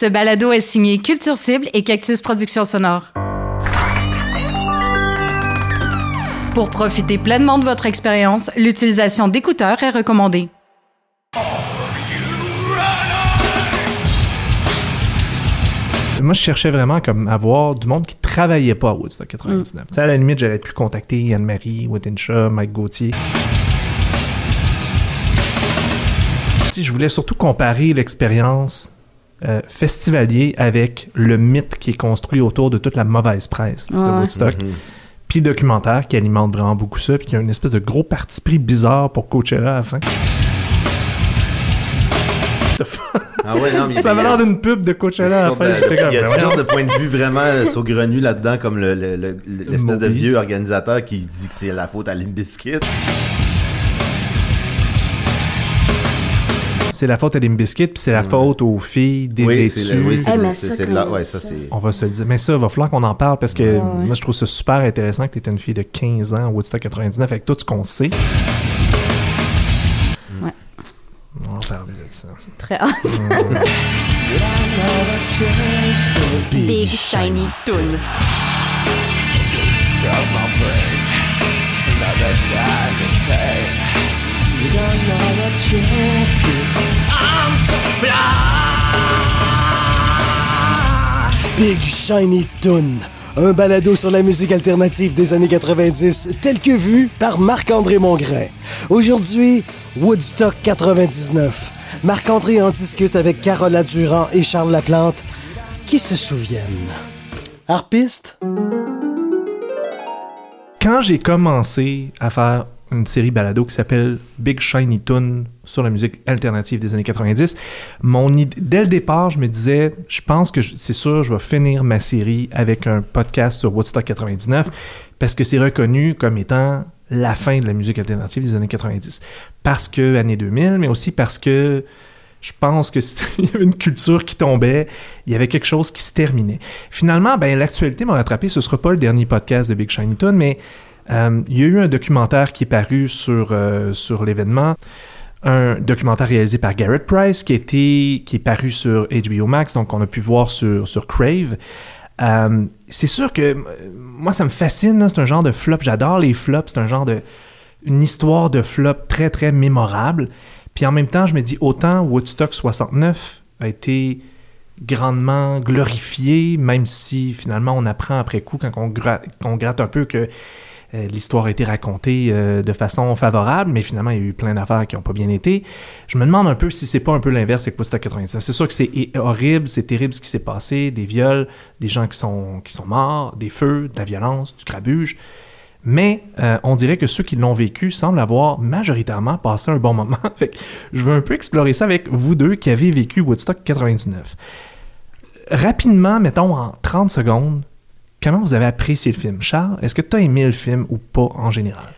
Ce balado est signé Culture Cible et Cactus Productions Sonore. Pour profiter pleinement de votre expérience, l'utilisation d'écouteurs est recommandée. Moi, je cherchais vraiment comme avoir du monde qui travaillait pas à Woodstock 99. Tu sais, à la limite, j'aurais pu contacter Anne-Marie, Wittenshaw, Mike Gauthier. Je voulais surtout comparer l'expérience euh, festivalier avec le mythe qui est construit autour de toute la mauvaise presse de. Woodstock. Puis le documentaire qui alimente vraiment beaucoup ça, puis qui a une espèce de gros parti pris bizarre pour Coachella à la fin. Ah ouais, non, mais Ça avait l'air d'une pub de Coachella à la fin. de- j'étais comme, Il y a ben voyons. sortes de points de vue vraiment saugrenus là-dedans, comme le- le- le- l'espèce de vieux organisateur qui dit que c'est la faute à Limp C'est la faute à Limbiskit, puis c'est la faute aux filles Oui, c'est le- oui, c'est Eh, le- mais c'est- ça, c'est quand- là, ouais, ça c'est. On va se le dire. Mais ça, il va falloir qu'on en parle parce que Ouais, ouais. moi, je trouve ça super intéressant que tu étais une fille de 15 ans au Woodstock 99 avec tout ce qu'on sait. Ouais. On va en parler de ça. Très hâte. Big Shiny Toon. Big Shiny Toon, un balado sur la musique alternative des années 90, tel que vu par Marc-André Mongrain. Aujourd'hui, Woodstock 99. Marc-André en discute avec Carola Durand et Charles Laplante, qui se souviennent. Harpiste? Quand j'ai commencé à faire une série balado qui s'appelle Big Shiny Tune sur la musique alternative des années 90, mon dès le départ, je me disais, je pense que c'est sûr, je vais finir ma série avec un podcast sur Woodstock 99 parce que c'est reconnu comme étant la fin de la musique alternative des années 90. Parce que année 2000, mais aussi parce que je pense que c'était- il y avait une culture qui tombait, il y avait quelque chose qui se terminait. Finalement, ben, l'actualité m'a rattrapé. Ce sera pas le dernier podcast de Big Shiny Tune, mais euh, il y a eu un documentaire qui est paru sur, euh, sur l'événement. Un documentaire réalisé par Garrett Price qui, été- qui est paru sur HBO Max, donc on a pu voir sur, sur Crave. Euh, c'est sûr que moi, ça me fascine. C'est un genre de flop. J'adore les flops. C'est un genre de. Une histoire de flop très, très mémorable. Puis en même temps, je me dis, autant Woodstock 69 a été grandement glorifié, même si finalement on apprend après coup, quand on, qu'on gratte un peu, que l'histoire a été racontée euh, de façon favorable, mais finalement il y a eu plein d'affaires qui n'ont pas bien été. Je me demande un peu si c'est pas un peu l'inverse avec Woodstock 99. C'est sûr que c'est horrible, c'est terrible ce qui s'est passé, des viols, des gens qui sont, morts, des feux, de la violence, du grabuge. Mais euh, on dirait que ceux qui l'ont vécu semblent avoir majoritairement passé un bon moment. je veux un peu explorer ça avec vous deux qui avez vécu Woodstock 99. Rapidement, mettons en 30 secondes, comment vous avez apprécié le film? Charles, est-ce que tu as aimé le film ou pas en général?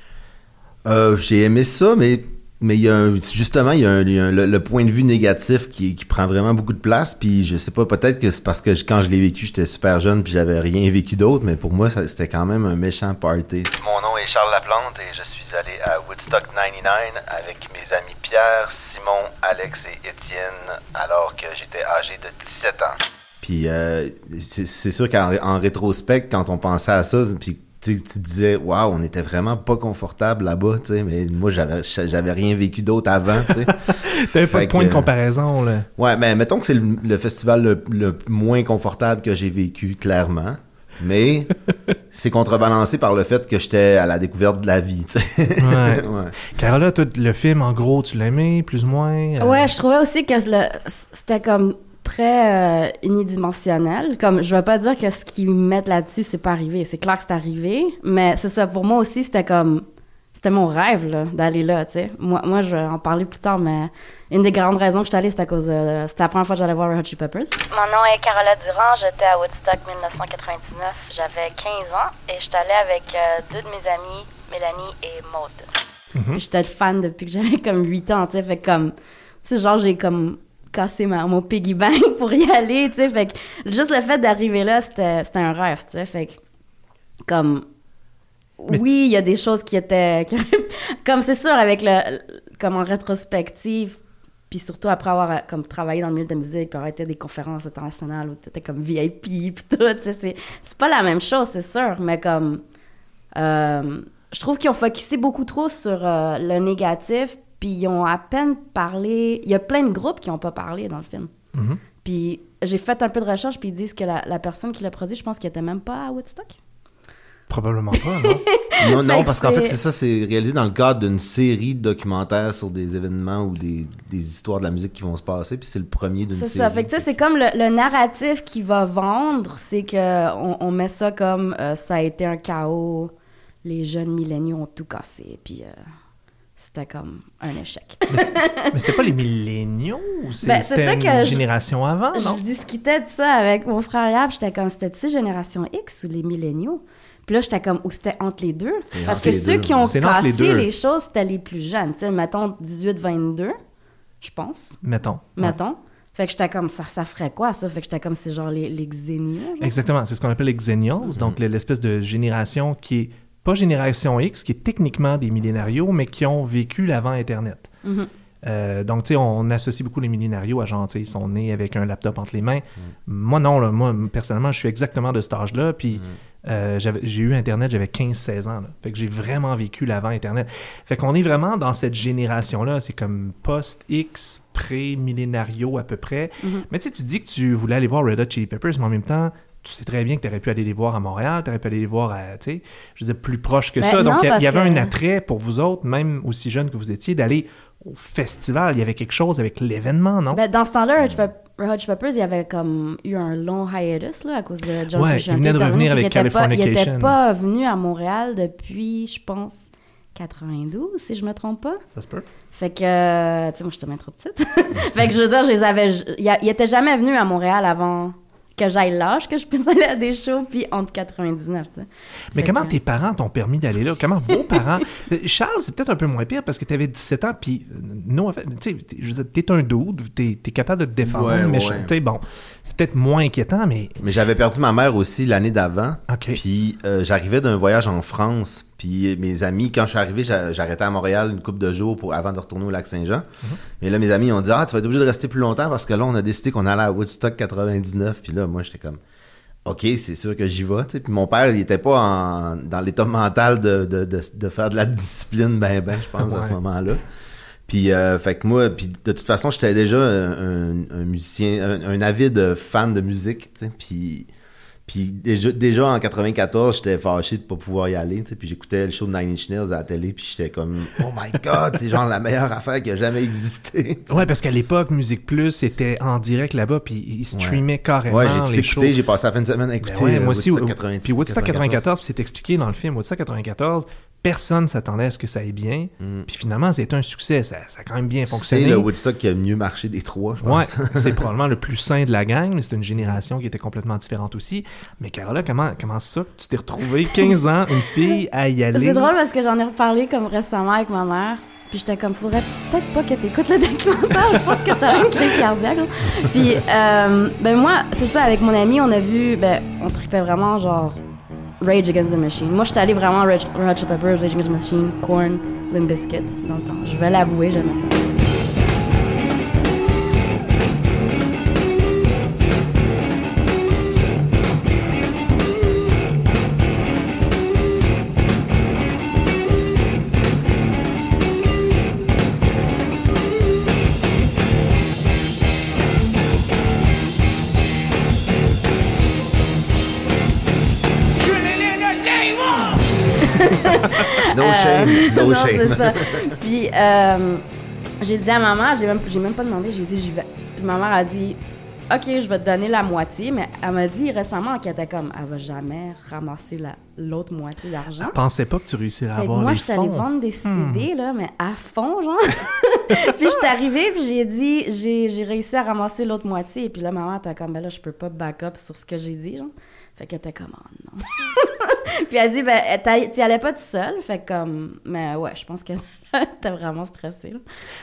Euh, j'ai aimé ça, mais mais il y a un- justement il y a, un- il y a un- le, le point de vue négatif qui, qui prend vraiment beaucoup de place. Puis je sais pas, peut-être que c'est parce que je- quand je l'ai vécu, j'étais super jeune puis j'avais rien vécu d'autre, mais pour moi ça- c'était quand même un méchant party. Mon nom est Charles Laplante et je suis allé à Woodstock 99 avec mes amis Pierre, Simon, Alex et Étienne alors que j'étais âgé de 17 ans. Puis euh, c'est sûr qu'en en rétrospect, quand on pensait à ça, puis tu sais, tu disais, waouh, on était vraiment pas confortable là-bas, tu sais, mais moi j'avais j'avais rien vécu d'autre avant, tu sais. T'avais pas de point de comparaison, là. Ouais, mais mettons que c'est le, le festival le, le moins confortable que j'ai vécu, clairement. Mais c'est contrebalancé par le fait que j'étais à la découverte de la vie, tu sais. Ouais. Ouais. Carola, toi, le film, en gros, tu aimé, plus ou moins? Euh, Ouais, je trouvais aussi que c'était comme très euh, unidimensionnel. Comme, je veux pas dire que ce qu'ils mettent là-dessus, c'est pas arrivé. C'est clair que c'est arrivé, mais c'est ça. Pour moi aussi, c'était comme... C'était mon rêve, là, d'aller là, tu sais. Moi, moi, je vais en parler plus tard, mais une des grandes raisons que je suis allée, c'était à cause de... C'était la première fois que j'allais voir Red Hot Chili Peppers. Mon nom est Carola Durand, j'étais à Woodstock 1999, j'avais 15 ans et j'étais allée avec euh, deux de mes amies, Mélanie et Maude. Puis j'étais fan depuis que j'avais comme 8 ans, tu sais. Fait que comme... Tu sais, genre, j'ai comme cassé ma, mon piggy bank pour y aller, tu sais. Fait que juste le fait d'arriver là, c'était c'était un rêve, tu sais. Fait que, comme... Mais oui, il y a des choses qui étaient... qui- comme c'est sûr, avec le... Comme en rétrospective, Puis surtout après avoir comme travaillé dans le milieu de la musique, puis avoir été à des conférences internationales où t'étais comme VIP, puis tout, tu sais, c'est, c'est pas la même chose, c'est sûr, mais comme... euh, je trouve qu'ils ont focusé beaucoup trop sur euh, le négatif, puis ils ont à peine parlé... Il y a plein de groupes qui ont pas parlé dans le film. Mhm. Puis j'ai fait un peu de recherche, puis ils disent que la, la personne qui l'a produit, je pense qu'elle était même pas à Woodstock. Probablement pas, non? Non, que parce qu'en fait, c'est- c'est ça, c'est réalisé dans le cadre d'une série de documentaires sur des événements ou des, des histoires de la musique qui vont se passer, puis c'est le premier d'une C'est série. ça. Fait que tu sais, c'est comme le, le narratif qui va vendre, c'est que on, on met ça comme euh, ça a été un chaos, les jeunes milléniaux ont tout cassé, puis euh, c'était comme un échec. Mais c'était pas les milléniaux ou c'est- Ben, une je- génération avant, non? Je discutais de ça avec mon frère hier, puis j'étais comme, c'était-tu Génération X ou les milléniaux? Puis là, j'étais comme, ou c'était entre les deux? Parce que ceux deux. qui ont les cassé les choses, c'était les plus jeunes. Tu sais, mettons 18-22, je pense. Mettons. Ouais. Mettons. Fait que j'étais comme, ça, ça ferait quoi, ça? Fait que j'étais comme, c'est genre les, les xéniaux. Exactement, c'est ce qu'on appelle les Xennials, donc l'espèce de génération qui est pas génération X, qui est techniquement des millénarios, mais qui ont vécu l'avant Internet. Mhm. Euh, donc, tu sais, on associe beaucoup les millénarios à genre, tu sais, ils sont nés avec un laptop entre les mains. Moi, non, là, moi, personnellement, je suis exactement de cet âge-là. Puis, euh, j'avais- j'ai eu Internet, j'avais 15-16 ans. là. Fait que j'ai vraiment vécu l'avant Internet. Fait qu'on est vraiment dans cette génération-là. C'est comme post-X, pré-millénario à peu près. Mhm. Mais tu sais, tu dis que tu voulais aller voir Red Hot Chili Peppers, mais en même temps, tu sais très bien que tu aurais pu aller les voir à Montréal, tu aurais pu aller les voir à, tu sais, je veux dire, plus proche que Ben ça. non, Donc, il y avait que- un attrait pour vous autres, même aussi jeunes que vous étiez, d'aller au festival. Il y avait quelque chose avec l'événement, non? Ben, dans ce temps-là, Hot Peppers, il y avait comme eu un long hiatus là, à cause de John Ouais, Frusciante il venait de revenir avec pas- Il Californication. était pas venu à Montréal depuis, je pense, 92, si je me trompe pas. Ça se peut. Fait que, tu sais, moi, j'étais bien trop petite. fait que, je veux dire, je les avais... Il, il était jamais venu à Montréal avant que j'aille l'âge que je puisse aller à des shows, puis entre 99, tu sais. Mais Fait comment que- tes parents t'ont permis d'aller là? Comment vos parents... Euh, Charles, c'est peut-être un peu moins pire parce que tu avais 17 ans, puis euh, non, en fait, tu sais, t'es- je veux dire, t'es un dude, t'es es capable de te défendre, Ouais, mais ouais. tu sais, bon, c'est peut-être moins inquiétant, mais... Mais j'avais perdu ma mère aussi l'année d'avant. OK. Puis euh, j'arrivais d'un voyage en France. Puis mes amis, quand je suis arrivé, j'a- j'arrêtais à Montréal une couple de jours pour, avant de retourner au lac Saint-Jean. Mhm. Mais là, mes amis ont dit Ah, tu vas être obligé de rester plus longtemps parce que là, on a décidé qu'on allait à Woodstock 99. Puis là, moi, j'étais comme OK, c'est sûr que j'y vais. Puis mon père, il était pas en- dans l'état mental de, de, de, de faire de la discipline, ben, ben, je pense, à ce moment-là. Puis, euh, fait que moi, puis de toute façon, j'étais déjà un, un- un musicien, un, un avide fan de musique, tu sais. Puis, puis déjà, déjà en 94, j'étais fâché de pas pouvoir y aller. Puis j'écoutais le show de Nine Inch Nails à la télé, puis j'étais comme, oh my god, c'est genre la meilleure affaire qui a jamais existé. Ouais, parce qu'à l'époque, Musique Plus était en direct là-bas, puis ils streamaient carrément Ouais, j'ai tout écouté, j'ai passé la fin de semaine à Ben écouter ouais, euh, moi aussi. Woodstock au- 90, puis Woodstock 94, puis c'est expliqué dans le film. Woodstock 94, personne s'attendait à ce que ça aille bien. Puis finalement, c'était un succès. Ça, ça a quand même bien Mm. C'est fonctionné. le Woodstock qui a mieux marché des trois, je Ouais, pense. c'est probablement le plus sain de la gang, mais c'est une génération qui était complètement différente aussi. Mais Carola, comment, comment ça que tu t'es retrouvée 15 ans, une fille, à y aller? C'est drôle parce que j'en ai reparlé comme récemment avec ma mère. Puis j'étais comme, faudrait peut-être pas que t'écoutes le documentaire. Je pense que t'as une crise cardiaque. Puis, euh, ben moi, c'est ça, avec mon ami, on a vu, ben, on tripait vraiment genre Rage Against the Machine. Moi, j'étais allée vraiment Rage, Chili Peppers, Rage Against the Machine, Korn, Limp Bizkit dans le temps. Je vais l'avouer, j'aimais ça. No Euh, shame, no non, shame. ça. Puis, euh, j'ai dit à maman, j'ai même, j'ai même pas demandé, j'ai dit j'y vais. Puis ma mère a dit, OK, je vais te donner la moitié, mais elle m'a dit récemment qu'elle était comme, elle va jamais ramasser la, l'autre moitié d'argent. Je pensais pas que tu réussirais à Fait avoir moi, les je suis allée vendre des CD, là, mais à fond, genre. puis je suis arrivée, puis j'ai dit, j'ai, j'ai réussi à ramasser l'autre moitié. Et puis là, maman était comme, ben là, je peux pas back up sur ce que j'ai dit, genre. Fait qu'elle était comme, oh non? puis elle dit, ben, t'y allais pas tout seul. Fait comme, mais ouais, je pense que t'es vraiment stressée. là.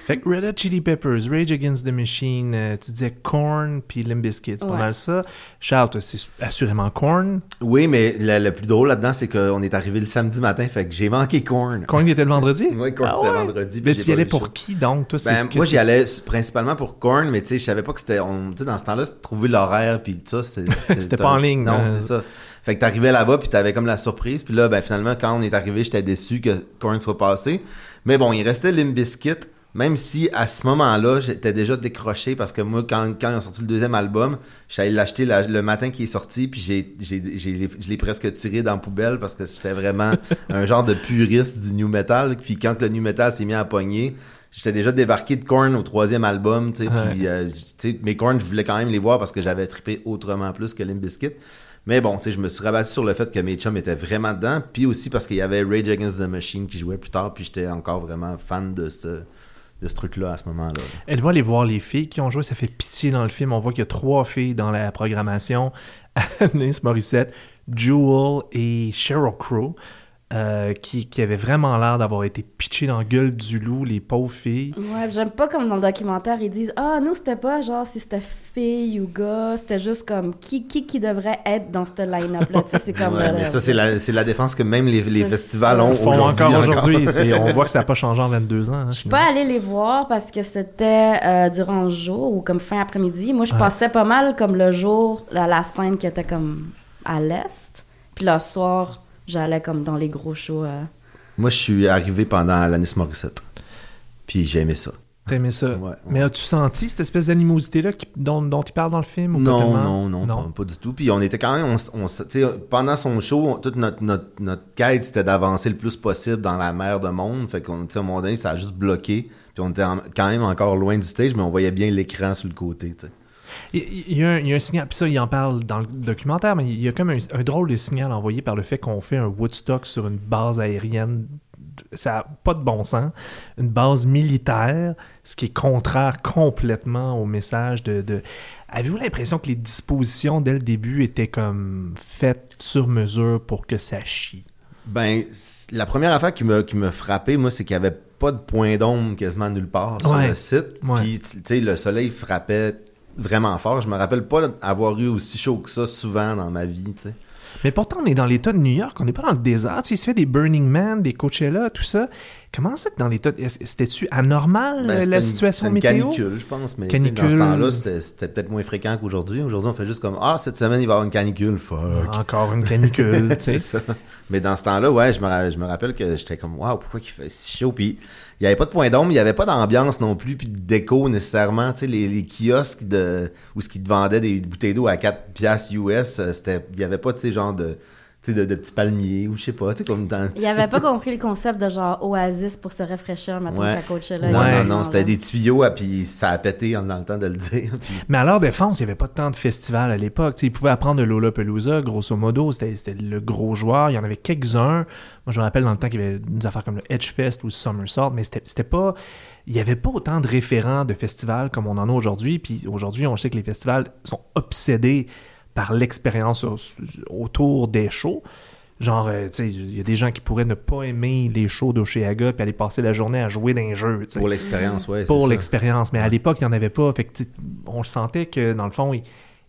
Fait que Red Hot Chili Peppers, Rage Against the Machine, euh, tu disais Korn puis Limp Bizkit, c'est pas Ouais. mal ça. Charles, c'est assurément Korn. Oui, mais le, le plus drôle là-dedans, c'est qu'on est arrivé le samedi matin, fait que j'ai manqué Korn. Korn il était le vendredi? Oui, Korn, Ah c'était ouais? vendredi. Mais tu y allais le pour qui donc? Toi, Ben, moi, j'y allais principalement pour Korn, mais tu sais, je savais pas que c'était. on- Tu sais, dans ce temps-là, c'était trouver l'horaire, puis tout ça. C'était C'était pas en ligne, Non, hein. c'est ça. Fait que t'arrivais là-bas, puis t'avais comme la surprise. Puis là, ben, finalement, quand on est arrivé, j'étais déçu que Korn soit passé. Mais bon, il restait Limp Bizkit. Même si à ce moment-là, j'étais déjà décroché parce que moi, quand, quand ils ont sorti le deuxième album, j'allais l'acheter la- le matin qui est sorti, puis j'ai, j'ai, j'ai- je l'ai presque tiré dans la poubelle parce que j'étais vraiment un genre de puriste du new metal. Puis quand le new metal s'est mis à pogner, j'étais déjà débarqué de Korn au troisième album, tu sais, Ouais. puis euh, tu sais, mais Korn, je voulais quand même les voir parce que j'avais trippé autrement plus que Limp Bizkit. Mais bon, tu je me suis rabattu sur le fait que mes chums étaient vraiment dedans, puis aussi parce qu'il y avait Rage Against the Machine qui jouait plus tard, puis j'étais encore vraiment fan de ce, truc-là à ce moment-là. Êtes-vous allé voir les filles qui ont joué? Ça fait pitié dans le film. On voit qu'il y a trois filles dans la programmation. Alanis Morissette, Jewel et Sheryl Crow, euh, qui, qui avaient vraiment l'air d'avoir été pitchées dans la gueule du loup, les pauvres filles. Ouais, j'aime pas comme dans le documentaire, ils disent Ah, nous, c'était pas genre si c'était fille ou gars, c'était juste comme qui, qui, qui devrait être dans ce line-up-là. Tu sais, c'est comme. Ouais, euh, mais ça, c'est la, c'est la défense que même les, les festivals ont Font aujourd'hui. encore aujourd'hui. C'est- On voit que ça n'a pas changé en 22 ans. hein, Je suis pas allée les voir parce que c'était euh, durant le jour ou comme fin après-midi. Moi, je Ouais. passais pas mal comme le jour à la scène qui était comme à l'est. Puis le soir, j'allais comme dans les gros shows. euh. Moi, je suis arrivé pendant Alanis Morissette. Puis j'ai aimé ça. T'aimais ça. Ouais, ouais. Mais as-tu senti cette espèce d'animosité-là dont, dont il parle dans le film? ou Non, non, non, Pas, pas du tout. Puis on était quand même, on, on pendant son show, on- toute notre, notre, notre quête, c'était d'avancer le plus possible dans la mer de monde. Fait qu'on, à un moment donné, ça a juste bloqué. Puis on était en- quand même encore loin du stage, mais on voyait bien l'écran sur le côté. Il y, a un, il y a un signal, puis ça, il en parle dans le documentaire, mais il y a comme un, un drôle de signal envoyé par le fait qu'on fait un Woodstock sur une base aérienne. Ça n'a pas de bon sens. Une base militaire, ce qui est contraire complètement au message de. de... Avez-vous l'impression que les dispositions dès le début étaient comme faites sur mesure pour que ça chie? Ben, la première affaire qui m'a qui m'a frappé, moi, c'est qu'il y avait pas de point d'ombre quasiment nulle part sur Ouais. le site. Puis, tu sais, le soleil frappait vraiment fort. Je me rappelle pas avoir eu aussi chaud que ça souvent dans ma vie, tu sais. Mais pourtant, on est dans l'État de New York, on n'est pas dans le désert. Tu sais, il se fait des Burning Man, des Coachella, tout ça. Comment ça que dans l'État... C'était-tu anormal, Ben, la une- situation c'était une météo? canicule, je pense. Mais dans ce temps-là, c'était peut-être moins fréquent qu'aujourd'hui. Aujourd'hui, on fait juste comme Ah, cette semaine, il va y avoir une canicule. Fuck. Encore une canicule, tu sais. c'est ça. Mais dans ce temps-là, ouais, je me, je me rappelle que j'étais comme Waouh, pourquoi il fait si chaud? Puis il n'y avait pas de point d'ombre, il n'y avait pas d'ambiance non plus, puis de déco nécessairement. Tu sais, les, les kiosques de, où ce qui te vendaient des bouteilles d'eau à 4 piastres US, euh, il n'y avait pas, tu sais, genre de, de, de petits palmiers ou je sais pas, tu sais, comme dans. Il avait pas compris le concept de genre oasis pour se rafraîchir maintenant Ouais. qu'à. Non, y a non, non, vraiment, c'était là. des tuyaux, ah, puis ça a pété en dans le temps de le dire. puis- Mais à leur défense, il n'y avait pas tant de festivals à l'époque. Tu sais, ils pouvaient apprendre de Lollapalooza, grosso modo. C'était c'était le gros joueur. Il y en avait quelques-uns. Moi, je me rappelle dans le temps qu'il y avait des affaires comme le Edgefest ou le Summersault, mais c'était c'était pas... Il n'y avait pas autant de référents de festivals comme on en a aujourd'hui. Puis aujourd'hui, on sait que les festivals sont obsédés par l'expérience au- autour des shows. Genre, euh, tu sais, il y a des gens qui pourraient ne pas aimer les shows d'Oceaga puis aller passer la journée à jouer dans un jeu. tu sais Pour l'expérience, ouais. pour l'expérience. Mais à l'époque, il n'y en avait pas. Fait que, tu on sentait que, dans le fond, il,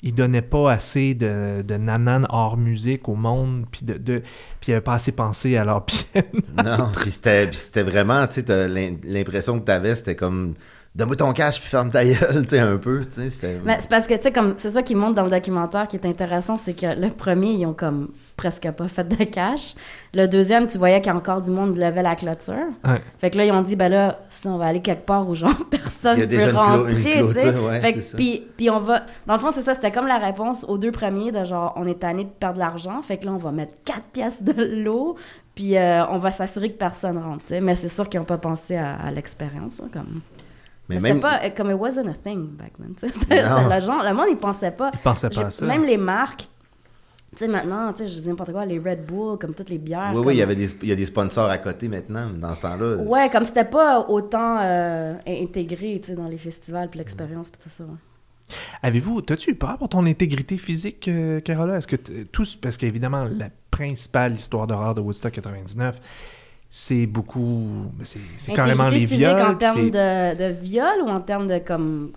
il donnait pas assez de, de nanan hors musique au monde, puis de, de- puis il avait pas assez pensé à leur pied. Non, puis c'était, vraiment, tu sais, l'impression que t'avais, c'était comme, donne-moi ton cash puis ferme ta gueule, tu sais, un peu, tu sais, c'était... Mais c'est parce que, tu sais, comme, c'est ça qui montre dans le documentaire qui est intéressant, c'est que le premier, ils ont comme presque pas fait de cash. Le deuxième, tu voyais qu'il y a encore du monde qui levait la clôture. Ouais. Fait que là, ils ont dit, ben là, si on va aller quelque part où genre personne Il y a peut déjà une clo- rentrer, une clôture, ouais, Fait c'est que, ça. puis, puis on va... Dans le fond, c'est ça, c'était comme la réponse aux deux premiers de genre, on est tanné de perdre de l'argent, fait que là, on va mettre quatre pièces de l'eau, puis euh, on va s'assurer que personne rentre. Mais c'est sûr qu'ils n'ont pas pensé à, à l'expérience, hein, comme... mais même, pas euh, comme it wasn't a thing back then. c'était le, genre, le monde, il pensait pas. Ils pensaient pas à ça. Même les marques, tu sais, maintenant, tu sais, je dis n'importe quoi, les Red Bull, comme toutes les bières. oui, comme- oui, il y avait des, il y a des sponsors à côté maintenant, dans ce temps-là. Ouais, comme c'était pas autant euh, intégré, tu sais, dans les festivals, puis l'expérience, puis tout ça. ouais. Avez-vous, t'as-tu eu peur pour ton intégrité physique, euh, Carola? Est-ce que tous, parce qu'évidemment, la principale histoire d'horreur de Woodstock 99, c'est beaucoup. C'est carrément les viols. en termes de, de viol ou en termes de comme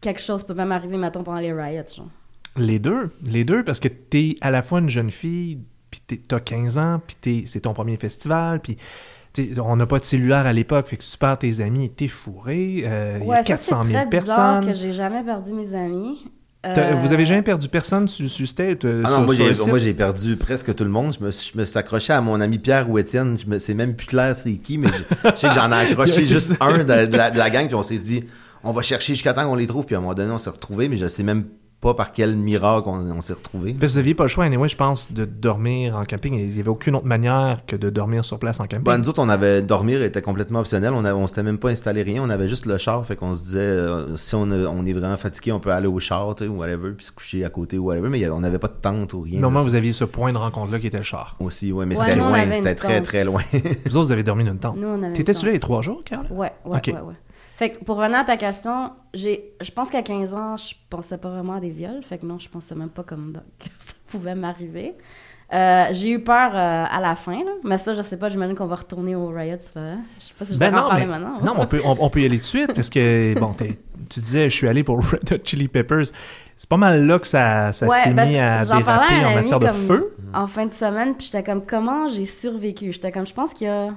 quelque chose peut même arriver mettons pendant les riots genre? Les deux. Les deux, parce que t'es à la fois une jeune fille, puis t'as 15 ans, puis t'es- c'est ton premier festival, puis. On n'a pas de cellulaire à l'époque, fait que tu perds tes amis, t'es fourré, euh, il y a Ouais, ça c'est 400 000 très personnes. que j'ai jamais perdu mes amis. Euh, Vous avez jamais perdu personne sur, sur stage? euh, Ah sur- non, moi j'ai, site? moi j'ai perdu presque tout le monde. Je me suis, je me suis accroché à mon ami Pierre ou Étienne. Je me, c'est même plus clair c'est qui, mais je, je sais que j'en ai accroché juste un de, de la, de la gang. Puis on s'est dit, on va chercher jusqu'à temps qu'on les trouve. Puis à un moment donné, on s'est retrouvés, mais je sais même pas par quel miracle on, on s'est. Parce que vous n'aviez pas le choix, anyway, je pense, de dormir en camping. Il n'y avait aucune autre manière que de dormir sur place en camping. Bah, nous autres, on avait dormir était complètement optionnel. On, on s'était même pas installé rien. On avait juste le char. Fait qu'on se disait, euh, si on, a- on est vraiment fatigué, on peut aller au char, tu sais, ou whatever, puis se coucher à côté ou whatever. Mais il y avait- on n'avait pas de tente ou rien. Normalement, vous aviez ce point de rencontre-là qui était le char. Aussi, ouais, mais Ouais, c'était loin. C'était très, tente. très loin. Vous autres, vous avez dormi dans une tente. Nous, on avait une T'étais-tu là les trois jours, Carl? Ouais, ouais, Ok. ouais, ouais. Fait que pour revenir à ta question, j'ai, je pense qu'à 15 ans, je pensais pas vraiment à des viols. Fait que non, je pensais même pas comme que ça pouvait m'arriver. Euh, j'ai eu peur euh, à la fin, là. mais ça, je sais pas, j'imagine qu'on va retourner au Riot. fait- Je sais pas si je Ben dois en non, parler mais, maintenant. non, mais on peut, on, on peut y aller tout de suite parce que, bon, tu disais, je suis allé pour Red Hot Chili Peppers. C'est pas mal là que ça, ça Ouais, s'est ben, mis à déraper en ami matière de feu. En fin de semaine, puis j'étais comme, comment j'ai survécu? J'étais comme, je pense qu'il y a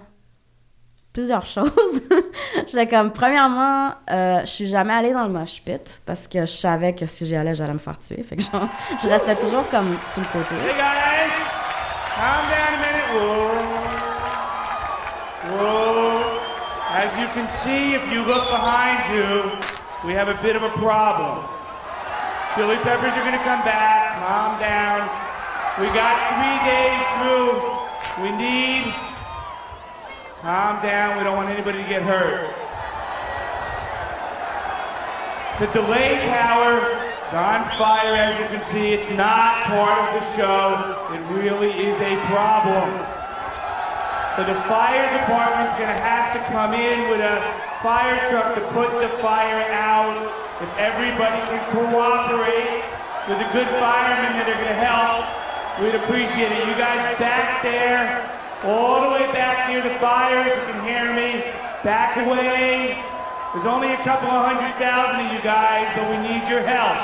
plusieurs choses. j'étais comme, premièrement, euh, je suis jamais allée dans le mosh pit parce que je savais que si j'y allais, j'allais me faire tuer. Fait que genre, je restais toujours comme sur le côté. Hey guys, calm down a minute. Whoa. Whoa. As you can see, if you look behind you, we have a bit of a problem. Chili peppers are going to come back. Calm down. We got three days through. We need. Calm down. We don't want anybody to get hurt. To delay tower. It's on fire, as you can see. It's not part of the show. It really is a problem. So the fire department's gonna have to come in with a fire truck to put the fire out. If everybody can cooperate with the good firemen that are gonna help, we'd appreciate it. You guys back there, all the way back near the fire, if you can hear me, back away. There's only a couple of hundred thousand of you guys, but we need your help.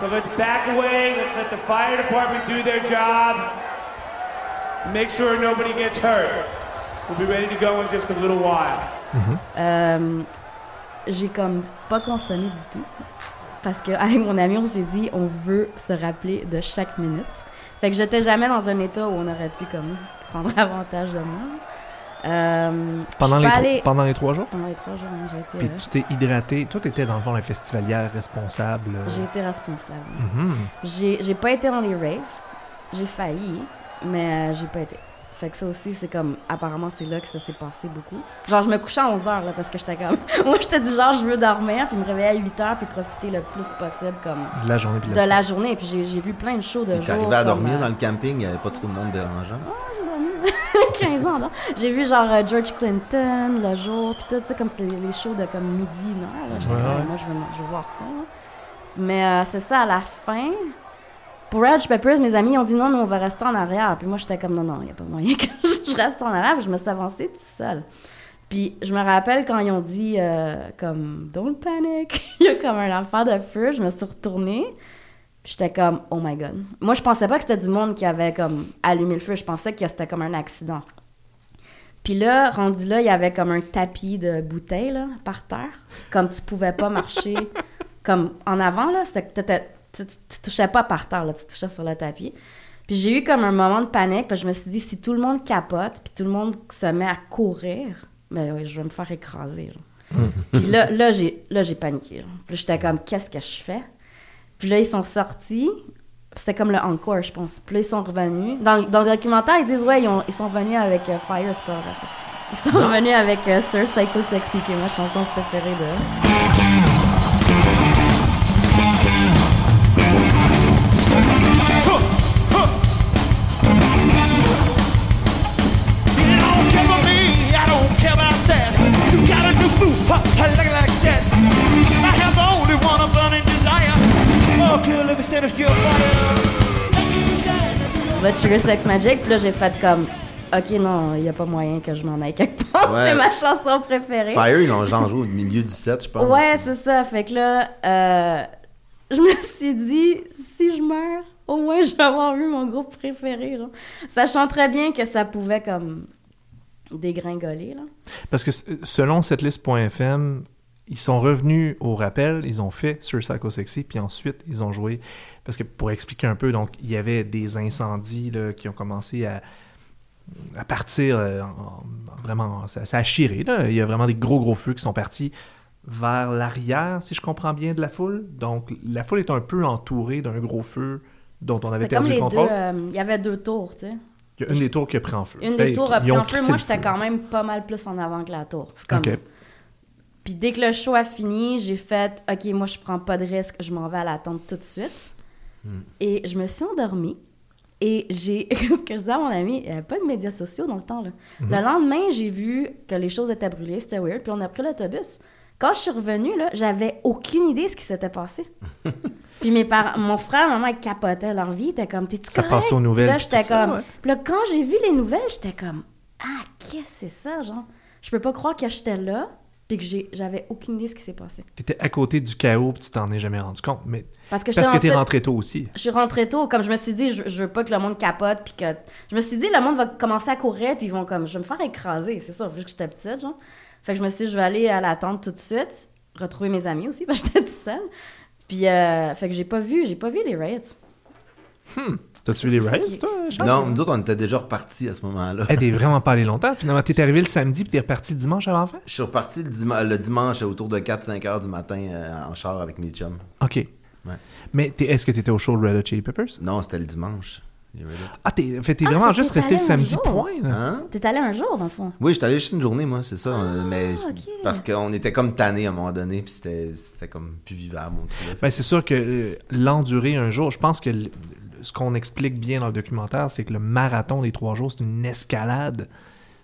So let's back away, let's let the fire department do their job. Make sure nobody gets hurt. We'll be ready to go in just a little while. Euh, j'ai comme pas consommé du tout. Parce que avec mon ami, on s'est dit, on veut se rappeler de chaque minute. Fait que j'étais jamais dans un état où on aurait pu comme prendre avantage de moi. Euh, Pendant les, allée- pendant les trois jours? Pendant les trois jours, hein, j'ai été, Puis euh, tu t'es hydraté. Toi, t'étais dans le fond la festivalière responsable. euh, j'ai été responsable. mhm. J'ai j'ai pas été dans les raves. J'ai failli, mais euh, j'ai pas été. Fait que ça aussi, c'est comme, apparemment, c'est là que ça s'est passé beaucoup. Genre, je me couchais à 11h, là, parce que j'étais comme, moi, j'étais du genre, je veux dormir, puis me réveiller à 8h, puis profiter le plus possible, comme, De la journée. puis de la journée. Puis j'ai j'ai vu plein de shows de T'es jour. arrivé à dormir euh, dans le camping, il n'y avait pas trop de monde dérangeant. 15 ans, non? J'ai vu genre euh, George Clinton le jour, puis tout, tu sais, comme c'est les shows de comme midi, là. J'étais Ouais, comme, moi, je veux, je veux voir ça. là. Mais euh, c'est ça, à la fin, pour Hot Peppers, mes amis ont dit non, nous, on va rester en arrière. Puis moi, j'étais comme non, non, il n'y a pas moyen que je reste en arrière. Puis je me suis avancée toute seule. Puis je me rappelle quand ils ont dit euh, comme Don't panic, il y a comme un affaire de feu, je me suis retournée. J'étais comme Oh my god. Moi, je pensais pas que c'était du monde qui avait comme allumé le feu, je pensais que c'était comme un accident. Puis là, rendu là, il y avait comme un tapis de bouteilles là, par terre. Comme tu pouvais pas marcher comme en avant, là, c'était que t'étais- tu, tu- touchais pas par terre, là, tu touchais sur le tapis. Puis j'ai eu comme un moment de panique, puis je me suis dit, si tout le monde capote, puis tout le monde se met à courir, ben oui, je vais me faire écraser. genre. puis là, là j'ai, là, j'ai paniqué. genre. Puis j'étais comme, qu'est-ce que je fais? Puis là, ils sont sortis. C'était comme le encore, je pense. Puis là, ils sont revenus. Dans, le- dans le documentaire, ils disent, ouais, ils, ont- ils sont venus avec euh, Fire, ça. Ils sont revenus avec euh, Sir Psycho Sexy, qui est ma chanson préférée de. Va Trigger Sex Magic. Puis là, j'ai fait comme, ok, non, il n'y a pas moyen que je m'en aille quelque part. Ouais. C'est ma chanson préférée. Fire, ils l'ont genre joué au milieu du set, je pense. Ouais, c'est ça. Fait que là, euh, je me suis dit, si je meurs, au moins je vais avoir eu mon groupe préféré. Genre. Sachant très bien que ça pouvait comme dégringoler. Là. Parce que selon cette liste.fm, ils sont revenus au rappel, ils ont fait sur Psycho Sexy, puis ensuite ils ont joué. Parce que pour expliquer un peu, donc il y avait des incendies là, qui ont commencé à, à partir euh, en- en- vraiment, ça, ça a chiré. Là. Il y a vraiment des gros gros feux qui sont partis vers l'arrière, si je comprends bien, de la foule. Donc la foule est un peu entourée d'un gros feu dont on avait comme perdu le contrôle. deux. euh, Il y avait deux tours, tu sais. Il y a une des tours qui a pris en feu. Une Ben, des tours a pris en feu. Moi, j'étais quand même pas mal plus en avant que la tour. Comme-. Puis dès que le show a fini, j'ai fait OK, moi je prends pas de risque, je m'en vais à l'attente tout de suite. Et je me suis endormie. Et j'ai. Ce que je disais à mon ami, il n'y avait pas de médias sociaux dans le temps. Là. Mhm. Le lendemain, j'ai vu que les choses étaient brûlées, c'était weird, puis on a pris l'autobus. Quand je suis revenue, là, j'avais aucune idée de ce qui s'était passé. puis mes parents, mon frère, maman, ils capotaient leur vie, t'es comme, t'es-tu Ça passe aux nouvelles, Puis là, j'étais ça, comme. ouais. Puis là, quand j'ai vu les nouvelles, j'étais comme, ah, qu'est-ce que c'est ça, genre? Je peux pas croire que j'étais là, puis que j'avais aucune idée de ce qui s'est passé. T'étais à côté du chaos, puis tu t'en es jamais rendu compte. Mais Parce que, parce que t'es rentré tôt aussi. Je suis rentrée tôt, comme je me suis dit, je, je veux pas que le monde capote, puis que... Je me suis dit, le monde va commencer à courir, puis ils vont comme... Je vais me faire écraser, c'est ça, vu que j'étais petite, genre. Fait que je me suis dit, je vais aller à l'attente tout de suite, retrouver mes amis aussi, parce que j'étais toute seule. Puis, euh, fait que j'ai pas vu, j'ai pas vu les riots. T'as-tu vu les riots, toi? Charles? Non, nous autres, on était déjà repartis à ce moment-là. Eh, t'es vraiment pas allé longtemps. Finalement, t'es arrivé le samedi, puis t'es reparti dimanche avant fin? Je suis reparti le, le dimanche autour de 4-5 heures du matin euh, en char avec mes chums. OK. Ouais. Mais t'es- est-ce que t'étais au show de Red Hot Chili Peppers? Non, c'était le dimanche. Ah, t'es, fait, t'es Ah, vraiment juste t'es resté le samedi jour. point, là. Hein? T'es allé un jour, dans le fond. Oui, j'étais allé juste une journée, moi, c'est ça. euh, mais Ah, ok. parce qu'on était comme tannés à un moment donné, puis c'était, c'était comme plus vivable. Ben, c'est sûr que euh, l'endurer un jour, je pense que ce qu'on explique bien dans le documentaire, c'est que le marathon des trois jours, c'est une escalade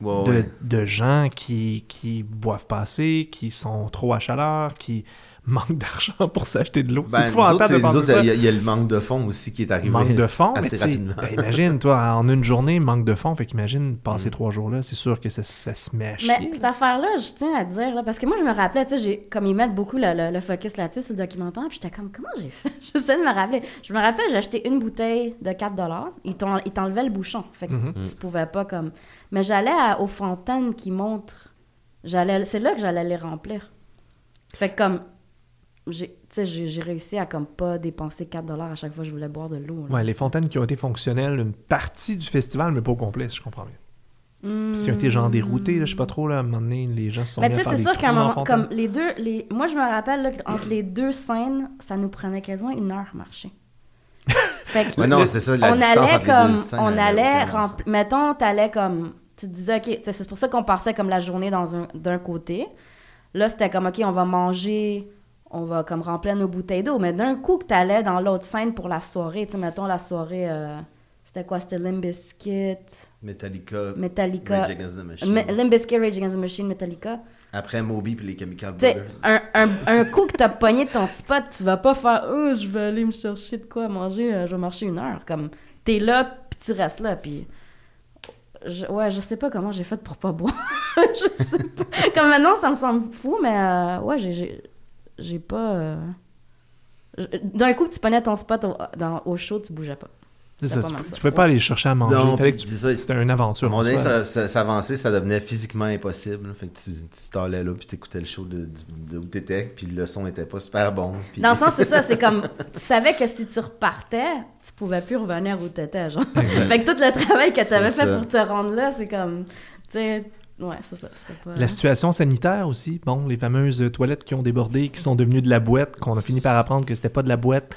de, ouais. de gens qui, qui boivent pas assez, qui sont trop à chaleur, qui manquent d'argent pour s'acheter de l'eau. Ben, c'est épouvantable de c'est- nous penser autres, ça. il y, a- il y a le manque de fond aussi qui est arrivé Manque de fond, mais assez rapidement. ben, imagine, toi, en une journée, manque de fond, fait qu'imagine passer Mm. trois jours là, c'est sûr que ça, ça se met à chier. Mais cette affaire-là, je tiens à dire, là, parce que moi, je me rappelais, tu sais, j'ai- comme ils mettent beaucoup le, le- le focus là-dessus sur le documentaire, puis j'étais comme, comment j'ai fait? J'essaie de me rappeler. Je me rappelle, j'ai acheté une bouteille de 4 Ils t'en- ils t'enlevaient le bouchon. Fait que Mhm. tu pouvais pas comme. Mais j'allais aux fontaines qui montrent. J'allais, c'est là que j'allais les remplir. Fait que comme. J'ai, tu sais, j'ai, j'ai réussi à comme pas dépenser 4 à chaque fois que je voulais boire de l'eau. là. Ouais, les fontaines qui ont été fonctionnelles, une partie du festival, mais pas au complet, si je comprends bien. Parce qu'ils ont été genre déroutés, là, je sais pas trop, là, à un moment donné, les gens se sont Mais mis tu à sais, faire c'est des sûr qu'à moment, comme les deux, les... moi je me rappelle, là, entre les deux scènes, ça nous prenait quasiment une heure marcher. fait que Ouais, non, c'est ça, la on distance allait entre les comme, deux scènes, on allait, rempli- mettons, t'allais comme, tu te disais, ok, c'est pour ça qu'on passait comme la journée dans un, d'un côté. Là, c'était comme, ok, on va manger, on va comme remplir nos bouteilles d'eau. Mais d'un coup que t'allais dans l'autre scène pour la soirée, tu sais, mettons la soirée, euh, c'était quoi, c'était Limp Bizkit, Metallica, Metallica, Rage Against the Machine. Me- Limp Bizkit, Rage Against the Machine, Metallica. Après Moby puis les Chemical Brothers. un, un, un coup que t'as pogné ton spot, tu vas pas faire Oh, je vais aller me chercher de quoi manger, euh, je vais marcher une heure. Comme, t'es là, puis tu restes là, puis. Je, ouais, je sais pas comment j'ai fait pour pas boire. je sais pas. Comme maintenant, ça me semble fou, mais euh, ouais, j'ai- j'ai pas. euh, D'un coup que tu prenais ton spot au, dans, au show, tu bougeais pas. C'est ça, pas tu, pouvais pas aller chercher à manger. Non, tu-. C'était une aventure. À un moment en donné, ça, ça, ça avançait, ça devenait physiquement impossible. là. Fait que tu tu t'allais là, puis t'écoutais le show de, de, de où t'étais, puis le son était pas super bon. puis- Dans le sens, c'est ça, c'est comme, tu savais que si tu repartais, tu pouvais plus revenir où t'étais, genre. Fait que tout le travail que t'avais fait ça. pour te rendre là, c'est comme, tu sais, ouais, c'est ça, pas... La situation sanitaire aussi, bon, les fameuses toilettes qui ont débordé, qui sont devenues de la boîte, qu'on a fini par apprendre que c'était pas de la boîte.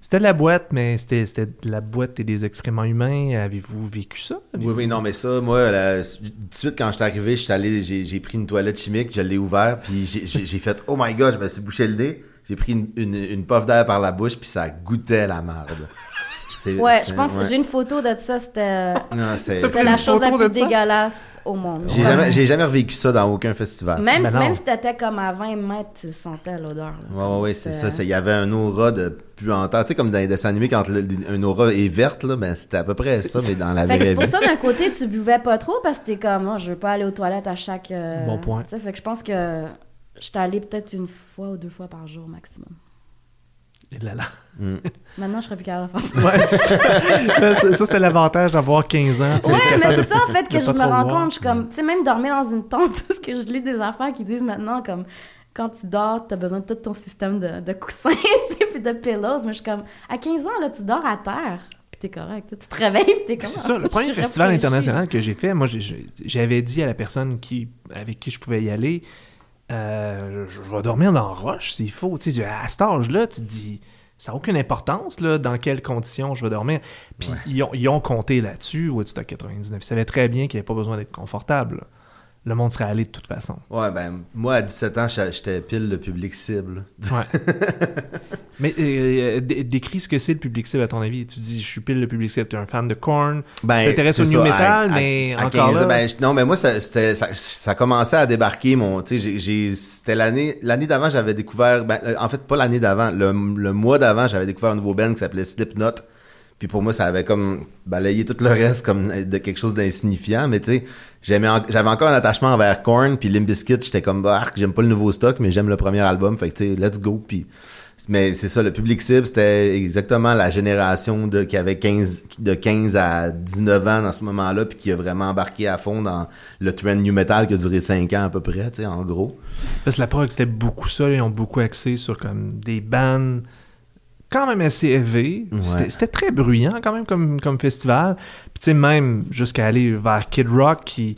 C'était de la boîte, mais c'était c'était de la boîte et des excréments humains. Avez-vous vécu ça? Oui, oui, non, mais ça, moi, tout de suite, quand j'étais arrivé, j'étais allé, j'ai, pris une toilette chimique, je l'ai ouvert, puis j'ai, fait, oh my god, je me suis bouché le nez. J'ai pris une, une, une puff d'air par la bouche, puis ça goûtait la merde. C'est- Ouais, c'est- je pense ouais. j'ai une photo de ça, c'était Non, c'est- c'était une la chose la plus dégueulasse au monde. J'ai jamais, j'ai jamais revécu ça dans aucun festival. Même, Ben même si t'étais comme à 20 mètres, tu sentais l'odeur. là. Ouais, ouais, ouais, c'est ça. Il y avait un aura de puanteur. Tu sais, comme dans les dessins animés, quand le- un aura est verte, là, ben, c'était à peu près ça, mais dans la que vraie c'est pour vie. ça, d'un côté, tu buvais pas trop parce que t'es comme, moi, je veux pas aller aux toilettes à chaque. euh, Bon point. tu sais, fait que je pense que j'étais allée peut-être une fois ou deux fois par jour maximum. Et là, là. Maintenant, je serais plus capable de faire ça. Ouais, c'est ça. Ça, ça, c'était l'avantage d'avoir 15 ans. Ouais, mais c'est ça, en fait, que je me rends compte. Je suis comme, tu sais, même dormir dans une tente, parce que je lis des affaires qui disent maintenant, comme, quand tu dors, t'as besoin de tout ton système de, de coussins, tu sais, puis de pillows. Mais je suis comme, à 15 ans, là, tu dors à terre, puis t'es correct. Tu te réveilles, puis t'es comme. C'est ça, Ah, le premier festival international que j'ai fait, moi, j'avais dit à la personne qui, avec qui je pouvais y aller, euh, je, je vais dormir dans la roche s'il faut. Tu sais, à cet âge-là, tu te dis, ça n'a aucune importance là, dans quelles conditions je vais dormir. Puis ils, ont, ils ont compté là-dessus, Woodstock 99. Ils savaient très bien qu'il n'y avait pas besoin d'être confortable. Le monde serait allé de toute façon. Ouais, ben, moi, à 17 ans, j'étais pile le public cible. Ouais. Mais euh, dé- décris ce que c'est le public cible à ton avis. Tu dis, je suis pile le public cible. Tu es un fan de Korn. Ben, tu t'intéresses au new metal, à- mais à encore 15 ans, là. ben, non, mais moi, ça, ça, ça commençait à débarquer. Mon, c'était l'année, l'année d'avant, j'avais découvert, ben, euh, en fait, pas l'année d'avant, le, le mois d'avant, j'avais découvert un nouveau band qui s'appelait Slipknot. Puis pour moi, ça avait comme balayé tout le reste comme de quelque chose d'insignifiant. Mais tu sais, j'aimais j'avais encore un attachement envers Korn. Puis Limp Bizkit, j'étais comme, bah, j'aime pas le nouveau stock, mais j'aime le premier album. Fait que tu sais, let's go. Mais c'est ça, le public cible, c'était exactement la génération de qui avait 15 de 15 à 19 ans dans ce moment-là, puis qui a vraiment embarqué à fond dans le trend new metal qui a duré 5 ans à peu près, tu sais, en gros. Parce que la prog, c'était beaucoup ça. Ils ont beaucoup axé sur comme des bands quand même assez. Ouais. C'était- C'était très bruyant quand même comme, comme festival. Puis tu sais, même jusqu'à aller vers Kid Rock qui,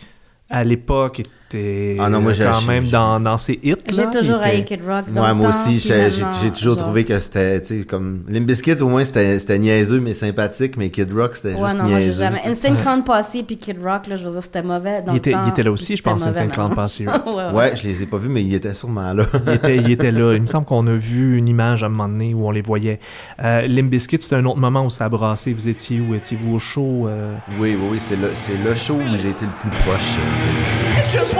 à l'époque, était Ah non, moi, j'ai- quand même dans, dans ses hits. J'ai toujours Il était- haï Kid Rock. dans Ouais, le moi temps, aussi, j'ai j'ai- maintenant, j'ai toujours genre- trouvé que c'était, tu sais, comme Limp Bizkit, au moins, c'était c'était niaiseux, mais sympathique, mais Kid Rock, c'était Ouais, juste non, niaiseux. jamais. Insane Clown Posse puis Kid Rock, là, je veux dire, c'était mauvais. Dans Il le était, temps, il était là aussi, je pense, Insane Clown. Posse. ouais. ouais, ouais. Ouais, je les ai pas vus, mais ils étaient sûrement là. Il était, il était là. Il me semble qu'on a vu une image à un moment donné où on les voyait. Euh, Limp Bizkit, c'était un autre moment où ça a brassé. Vous étiez où? Étiez-vous au show? euh? oui, oui, oui, c'est le, c'est le show où j'ai été le plus proche. euh,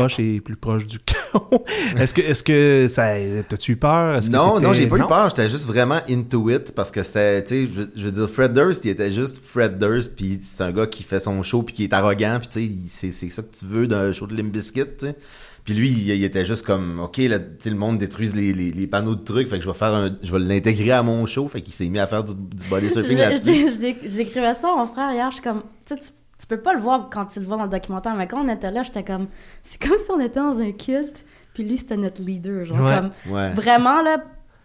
proche et plus proche du chaos. est-ce que, est-ce que ça, t'as-tu eu peur? Est-ce Non, non, j'ai pas eu non? peur. J'étais juste vraiment into it parce que c'était, tu sais, je, veux- je veux dire, Fred Durst, il était juste Fred Durst, puis c'est un gars qui fait son show puis qui est arrogant, puis tu sais, c'est c'est ça que tu veux d'un show de Limp Bizkit, tu sais. Puis lui, il, il était juste comme, ok, là, le monde détruise les, les, les panneaux de trucs, fait que je vais faire un, je vais l'intégrer à mon show, fait qu'il s'est mis à faire du, du body surfing là-dessus. J'écrivais ça à mon frère hier. Je suis comme, tu sais, tu- peux pas le voir quand tu le vois dans le documentaire, mais quand on était là, j'étais comme, c'est comme si on était dans un culte, puis lui, c'était notre leader. Genre, Ouais. comme, Ouais. vraiment, là,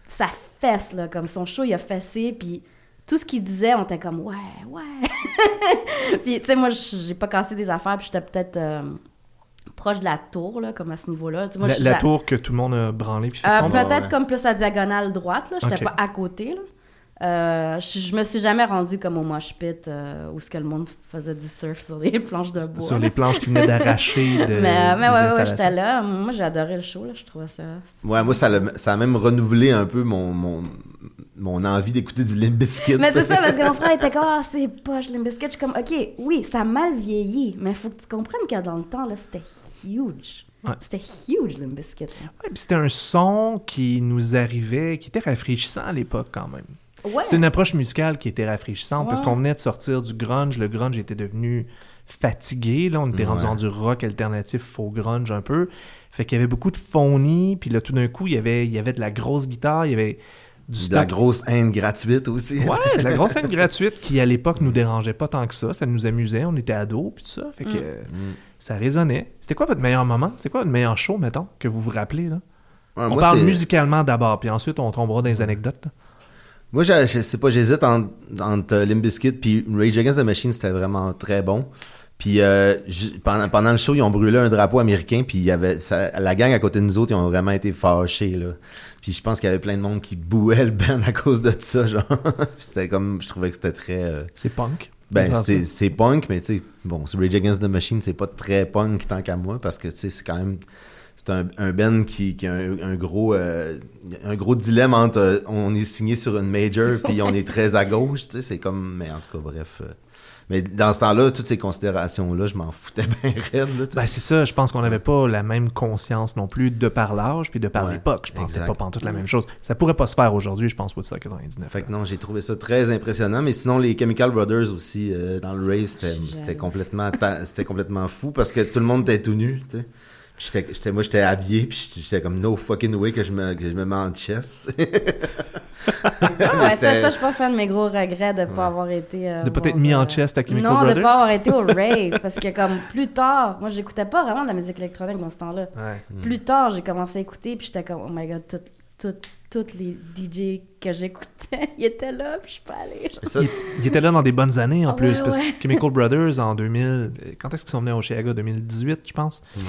ça fesse, là, comme son show, il a fessé, puis tout ce qu'il disait, on était comme, ouais, ouais. puis, tu sais, moi, j'ai pas cassé des affaires, puis j'étais peut-être euh, proche de la tour, là, comme à ce niveau-là. Tu sais, moi, La, à- tour que tout le monde a branlé puis fait euh, peut-être ouais. comme plus à diagonale droite, là. J'étais pas à côté, là. Euh, je, je me suis jamais rendue comme au mosh pit euh, où ce que le monde faisait du surf sur les planches de bois. sur les planches qui venaient d'arracher de mais ouais, ouais, j'étais là. Moi, adoré le show, là. Je trouvais ça... Ouais, moi, ça, a même renouvelé un peu mon, mon, mon envie d'écouter du Limp Bizkit. Mais c'est ça, parce que mon frère était comme, ah, c'est poche, les biscuits. Je suis comme, OK, oui, ça a mal vieilli, mais il faut que tu comprennes que dans le temps, là, c'était huge. Ouais. C'était huge, biscuit. là. Ouais, puis c'était un son qui nous arrivait, qui était rafraîchissant à l'époque quand même. Ouais. C'était une approche musicale qui était rafraîchissante parce qu'on venait de sortir du grunge. Le grunge était devenu fatigué. Là, on était rendu dans du rock alternatif, faux grunge un peu. Fait qu'il y avait beaucoup de phonie. Puis là, tout d'un coup, il y avait, il y avait de la grosse guitare. Il y avait du De la grosse haine gratuite aussi. Ouais, de la grosse scène gratuite qui, à l'époque, nous dérangeait pas tant que ça. Ça nous amusait. On était ados, puis tout ça. Fait que euh, ça résonnait. C'était quoi votre meilleur moment? C'était quoi votre meilleur show, mettons, que vous vous rappelez, là? Ouais, on moi, parle musicalement d'abord, puis ensuite on tombera dans les anecdotes. là. Moi, je, je sais pas, j'hésite entre, entre Limp Bizkit puis Rage Against the Machine, c'était vraiment très bon. Puis euh, pendant, pendant le show, ils ont brûlé un drapeau américain, puis il y avait ça- la gang à côté de nous autres, ils ont vraiment été fâchés là. Puis je pense qu'il y avait plein de monde qui bouait le band à cause de ça, genre. C'était comme, je trouvais que c'était très. euh, C'est punk. ben, c'est punk, mais tu sais, bon, c'est Rage Against the Machine, c'est pas très punk tant qu'à moi, parce que tu sais, c'est quand même. C'est un, un band qui, qui a un, un gros euh, un gros dilemme entre euh, on est signé sur une major puis on est très à gauche, tu sais, c'est comme mais en tout cas bref. euh, mais dans ce temps-là, toutes ces considérations-là, je m'en foutais bien raide, là. Ben, c'est ça, je pense qu'on n'avait pas la même conscience non plus de par l'âge puis de par Ouais, l'époque. Je pense que c'était exact. pas pantoute la même chose. Ça pourrait pas se faire aujourd'hui, je pense, Woodstock 99. Fait que non, j'ai trouvé ça très impressionnant, mais sinon les Chemical Brothers aussi euh, dans le rave, c'était complètement complètement fou parce que tout le monde était tout nu, tu sais. J'étais j'étais moi j'étais habillé puis j'étais- comme no fucking way que je me que je me mets en chest. Ah ouais, ça, ça, je pense que c'est un de mes gros regrets de ne pas avoir été. euh, De pas t'être voir, mis euh, en chest à Chemical Non, de Brothers? ne pas avoir été au rave. parce que, comme plus tard, moi, j'écoutais pas vraiment de la musique électronique dans ce temps-là. Ouais. Plus tard, j'ai commencé à écouter, puis j'étais comme, oh my god, tout, tout, tous les DJ que j'écoutais, ils étaient là, puis je suis pas allée. Ça, Il était là dans des bonnes années en Ah plus. ouais, parce que ouais. Chemical Brothers en 2000. euh, Quand est-ce qu'ils sont venus au Chicago? 2018, je pense ouais.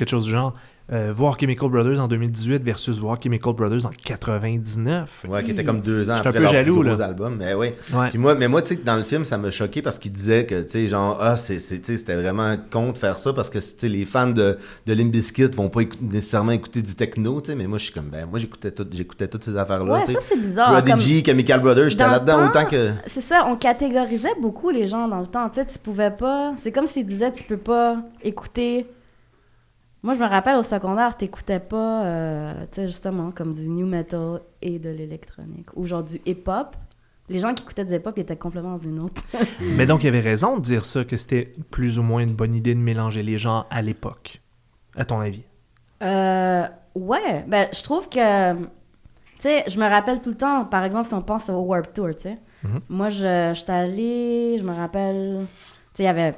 Quelque chose du genre. Euh, voir Chemical Brothers en 2018 versus voir Chemical Brothers en 99. Ouais, qui était comme deux ans J'étais un après peu leur jaloux, plus gros là. album. Mais. Ouais. Puis moi, mais moi, tu sais, que dans le film, ça m'a choqué parce qu'il disait que, tu sais, genre, ah, c'est, c'est, c'était vraiment con de faire ça parce que, tu sais, les fans de, de Limp Bizkit vont pas nécessairement écouter du techno, tu sais, mais moi, je suis comme, ben, moi, j'écoutais tout, j'écoutais toutes ces affaires-là, Ouais, ça, c'est bizarre. Prodigy, Chemical Brothers, j'étais dans là-dedans temps, autant que. C'est ça, on catégorisait beaucoup les gens dans le temps. Tu sais, tu pouvais pas. C'est comme s'ils disaient, tu peux pas écouter. Moi, je me rappelle au secondaire, t'écoutais pas, euh, tu sais, justement, comme du new metal et de l'électronique. Ou genre du hip-hop. Les gens qui écoutaient du hip-hop, ils étaient complètement dans une autre. Mais donc, il y avait raison de dire ça, que c'était plus ou moins une bonne idée de mélanger les gens à l'époque. À ton avis? Euh, ouais, ben, je trouve que, tu sais, je me rappelle tout le temps, par exemple, si on pense au Warp Tour, tu sais. Mhm. Moi, je j'étais allée, je me rappelle, tu sais, il y avait,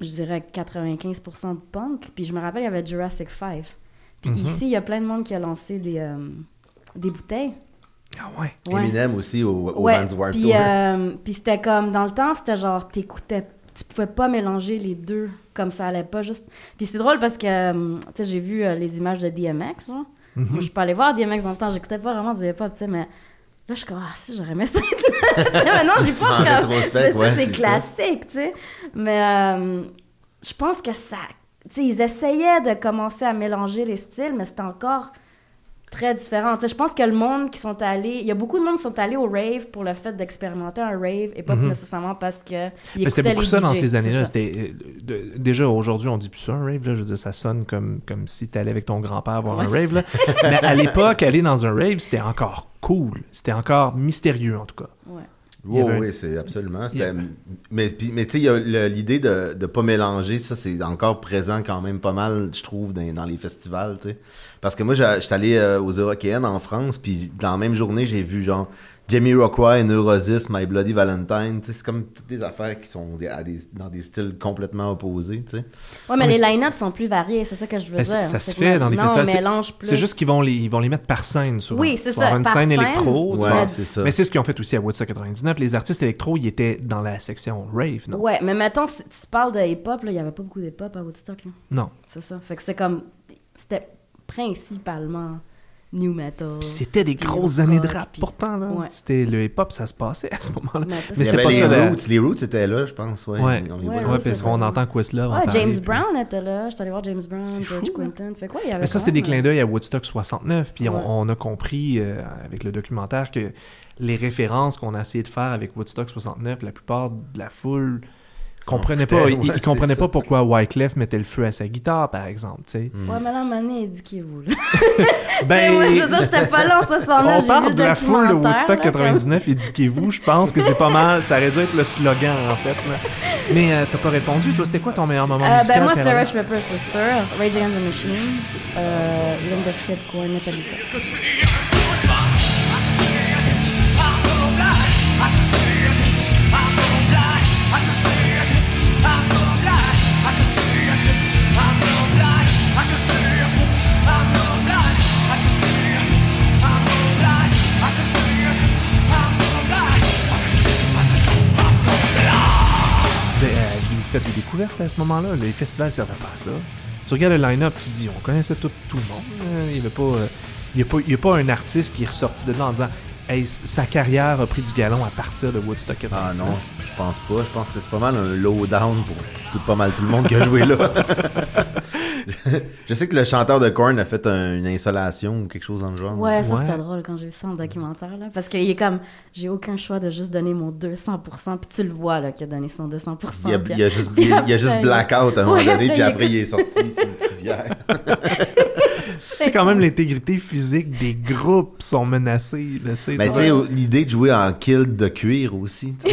je dirais, 95% de punk, puis je me rappelle, il y avait Jurassic 5. Puis Mhm. ici, il y a plein de monde qui a lancé des, euh, des bouteilles. Ah ouais. Ouais. Eminem aussi au, au Ouais, Vans Warped puis, Tour. euh, puis c'était comme, dans le temps, c'était genre, t'écoutais, tu pouvais pas mélanger les deux, comme ça allait pas juste... Puis c'est drôle parce que, euh, tu sais, j'ai vu euh, les images de DMX, genre. Mhm. Moi, je suis pas allée voir DMX dans le temps, j'écoutais pas vraiment du hip-hop, tu sais, mais là, je suis comme, ah, si, j'aurais aimé ça. mais non, j'ai pas comme- c'est- ouais, classique, tu sais. Mais euh, je pense que ça. Tu sais, ils essayaient de commencer à mélanger les styles, mais c'était encore très différent. Je pense que le monde qui sont allés. Il y a beaucoup de monde qui sont allés au rave pour le fait d'expérimenter un rave et pas Mhm. nécessairement parce que. Mais c'était beaucoup ça dans ces années-là. C'était euh, déjà aujourd'hui on dit plus ça un rave. Là, je veux dire, ça sonne comme comme si t'allais avec ton grand-père voir un rave. Là. Mais à l'époque, aller dans un rave, c'était encore cool. C'était encore mystérieux en tout cas. Ouais. Oui, avait un- oui, c'est absolument. C'était- Mais, mais tu sais, l'idée de ne pas mélanger, ça, c'est encore présent quand même pas mal, je trouve, dans, dans les festivals, tu sais. Parce que moi, j'étais allé euh, aux Eurokéennes en France, puis dans la même journée, j'ai vu, genre, Jamie Rockway, Neurosis, My Bloody Valentine, tu sais, c'est comme toutes des affaires qui sont des- à des- dans des styles complètement opposés, tu sais. Ouais, mais les line-ups sont plus variés, c'est ça que je veux Ben, dire. ça se fait dans les maintenant, festivals. on C'est- mélange plus. C'est juste qu'ils vont les, ils vont les mettre par scène souvent. Oui, c'est ça, avoir une par scène électro. Ouais, vas ça. Mais c'est ce qu'ils ont fait aussi à Woodstock 99. Les artistes électro, ils étaient dans la section rave, non? Ouais, mais mettons, si tu parles de hip-hop, là, il y avait pas beaucoup d'hip-hop à Woodstock, là. Non. C'est ça. Fait que c'est comme. C'était principalement new metal. Puis c'était des grosses rock, années de rap puis- pourtant. Là. Ouais. C'était le hip-hop, ça se passait à ce moment-là. Mais Mais c'était pas les ça. Roots, les Roots étaient là, je pense, ouais. Ouais, On les Ouais, voit. ouais, ouais, parce qu'on entend Questlove en Ouais, parler, James puis- Brown était là. J'étais allé voir James Brown, George fou, hein. Clinton. Fait quoi, il y avait Mais ça, c'était des clins d'œil à Woodstock 69. Puis Ouais. on, on a compris euh, avec le documentaire que les références qu'on a essayé de faire avec Woodstock 69, la plupart de la foule comprenait pas, ils, ouais, ils comprenaient c'est pas pourquoi Wyclef mettait le feu à sa guitare, par exemple. tu sais. Ouais, mais là, Mané, éduquez-vous. là. Ben, moi, je veux dire, j'étais pas là en ce soir-là. on parle de le la foule de Woodstock là, comme- 99, éduquez-vous. Je pense que c'est pas mal. Ça aurait dû être le slogan, en fait. là. Mais euh, t'as pas répondu. Toi, c'était quoi ton meilleur moment Euh, musical? ben moi, c'était? Rush Pepper, c'est sûr. Rage Against the Machine. Euh, Limp Bizkit, Korn, Metallica. Des découvertes à ce moment-là? Les festivals servaient pas à ça. Tu regardes le line-up, tu dis, on connaissait tout, tout le monde. Euh, Il n'y euh, a y a pas un artiste qui est ressorti de en disant, hey, sa carrière a pris du galon à partir de Woodstock Ah 99. non, je pense pas. Je pense que c'est pas mal un low-down pour tout, pas mal tout le monde qui a joué là. je sais que le chanteur de Korn a fait un- une insolation ou quelque chose dans le genre. Ouais, ça Ouais. c'était drôle quand j'ai vu ça en documentaire, là. Parce qu'il est comme, j'ai aucun choix de juste donner mon 200%, puis tu le vois, là, qu'il a donné son 200%. Il a, puis- il a juste, il a après, juste blackout à un moment Ouais, donné, puis il- après il est sorti, c'est une civière. Quand même l'intégrité physique des groupes sont sais, Mais tu sais, va- l'idée de jouer en kill de cuir aussi.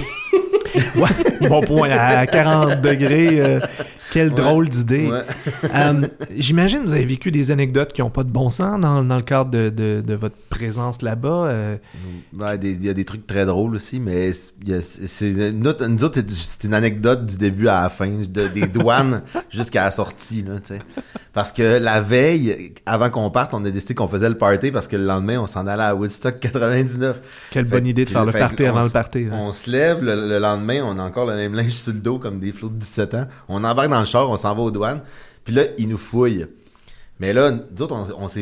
Ouais, bon point. À 40 degrés, euh, quelle Ouais. drôle d'idée. Ouais. Euh, J'imagine que vous avez vécu des anecdotes qui n'ont pas de bon sens dans, dans le cadre de, de- de votre présence là-bas. euh, Ouais, des- il y a des trucs très drôles aussi, mais c'est- nous autres, c'est une anecdote du début à la fin, de- des douanes jusqu'à la sortie, là. Parce que la veille, avant qu'on parte, on a décidé qu'on faisait le party parce que le lendemain, on s'en allait à Woodstock 99. Quelle Fait bonne idée de faire le party avant le party. hein. On se lève le, le lendemain, on a encore le même linge sur le dos comme des flots de 17 ans. On embarque dans char, on s'en va aux douanes. Puis là, ils nous fouillent. Mais là, nous autres,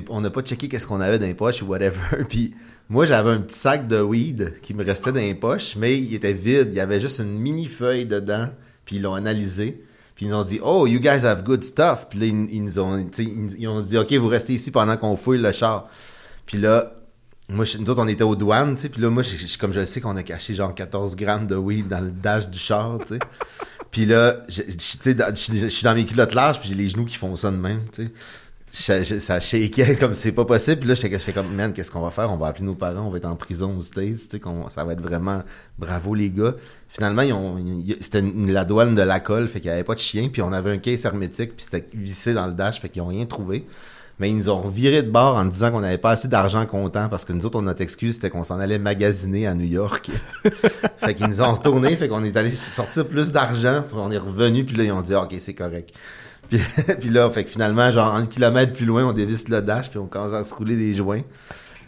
on- n'a pas checké qu'est-ce qu'on avait dans les poches ou whatever. Puis moi, j'avais un petit sac de weed qui me restait dans les poches, mais il était vide. Il y avait juste une mini feuille dedans. Puis ils l'ont analysé. Puis ils nous ont dit, oh, you guys have good stuff. Puis là, ils, nous ont, ils, ont dit, ok, vous restez ici pendant qu'on fouille le char. Puis là, moi, nous autres, on était aux douanes. Puis là, moi, je- je- comme je sais qu'on a caché genre 14 grammes de weed dans le dash du char, tu sais. Puis là, je, suis dans mes culottes larges, puis j'ai les genoux qui font ça de même, tu sais. Ça, shakeait comme c'est pas possible. Puis là, j'étais comme, man, qu'est-ce qu'on va faire? On va appeler nos parents, on va être en prison aux States, tu sais, ça va être vraiment bravo les gars. Finalement, ils ont, c'était la douane de la colle, fait qu'il y avait pas de chien, puis on avait un case hermétique, puis c'était vissé dans le dash, fait qu'ils ont rien trouvé. Mais ils nous ont viré de bord en disant qu'on n'avait pas assez d'argent comptant parce que nous autres, notre excuse, c'était qu'on s'en allait magasiner à New York. fait qu'ils nous ont retourné, fait qu'on est allé sortir plus d'argent, puis on est revenu, puis là, ils ont dit, OK, c'est correct. Puis, puis là, fait que finalement, genre, un kilomètre plus loin, on dévisse le dash, puis on commence à se rouler des joints.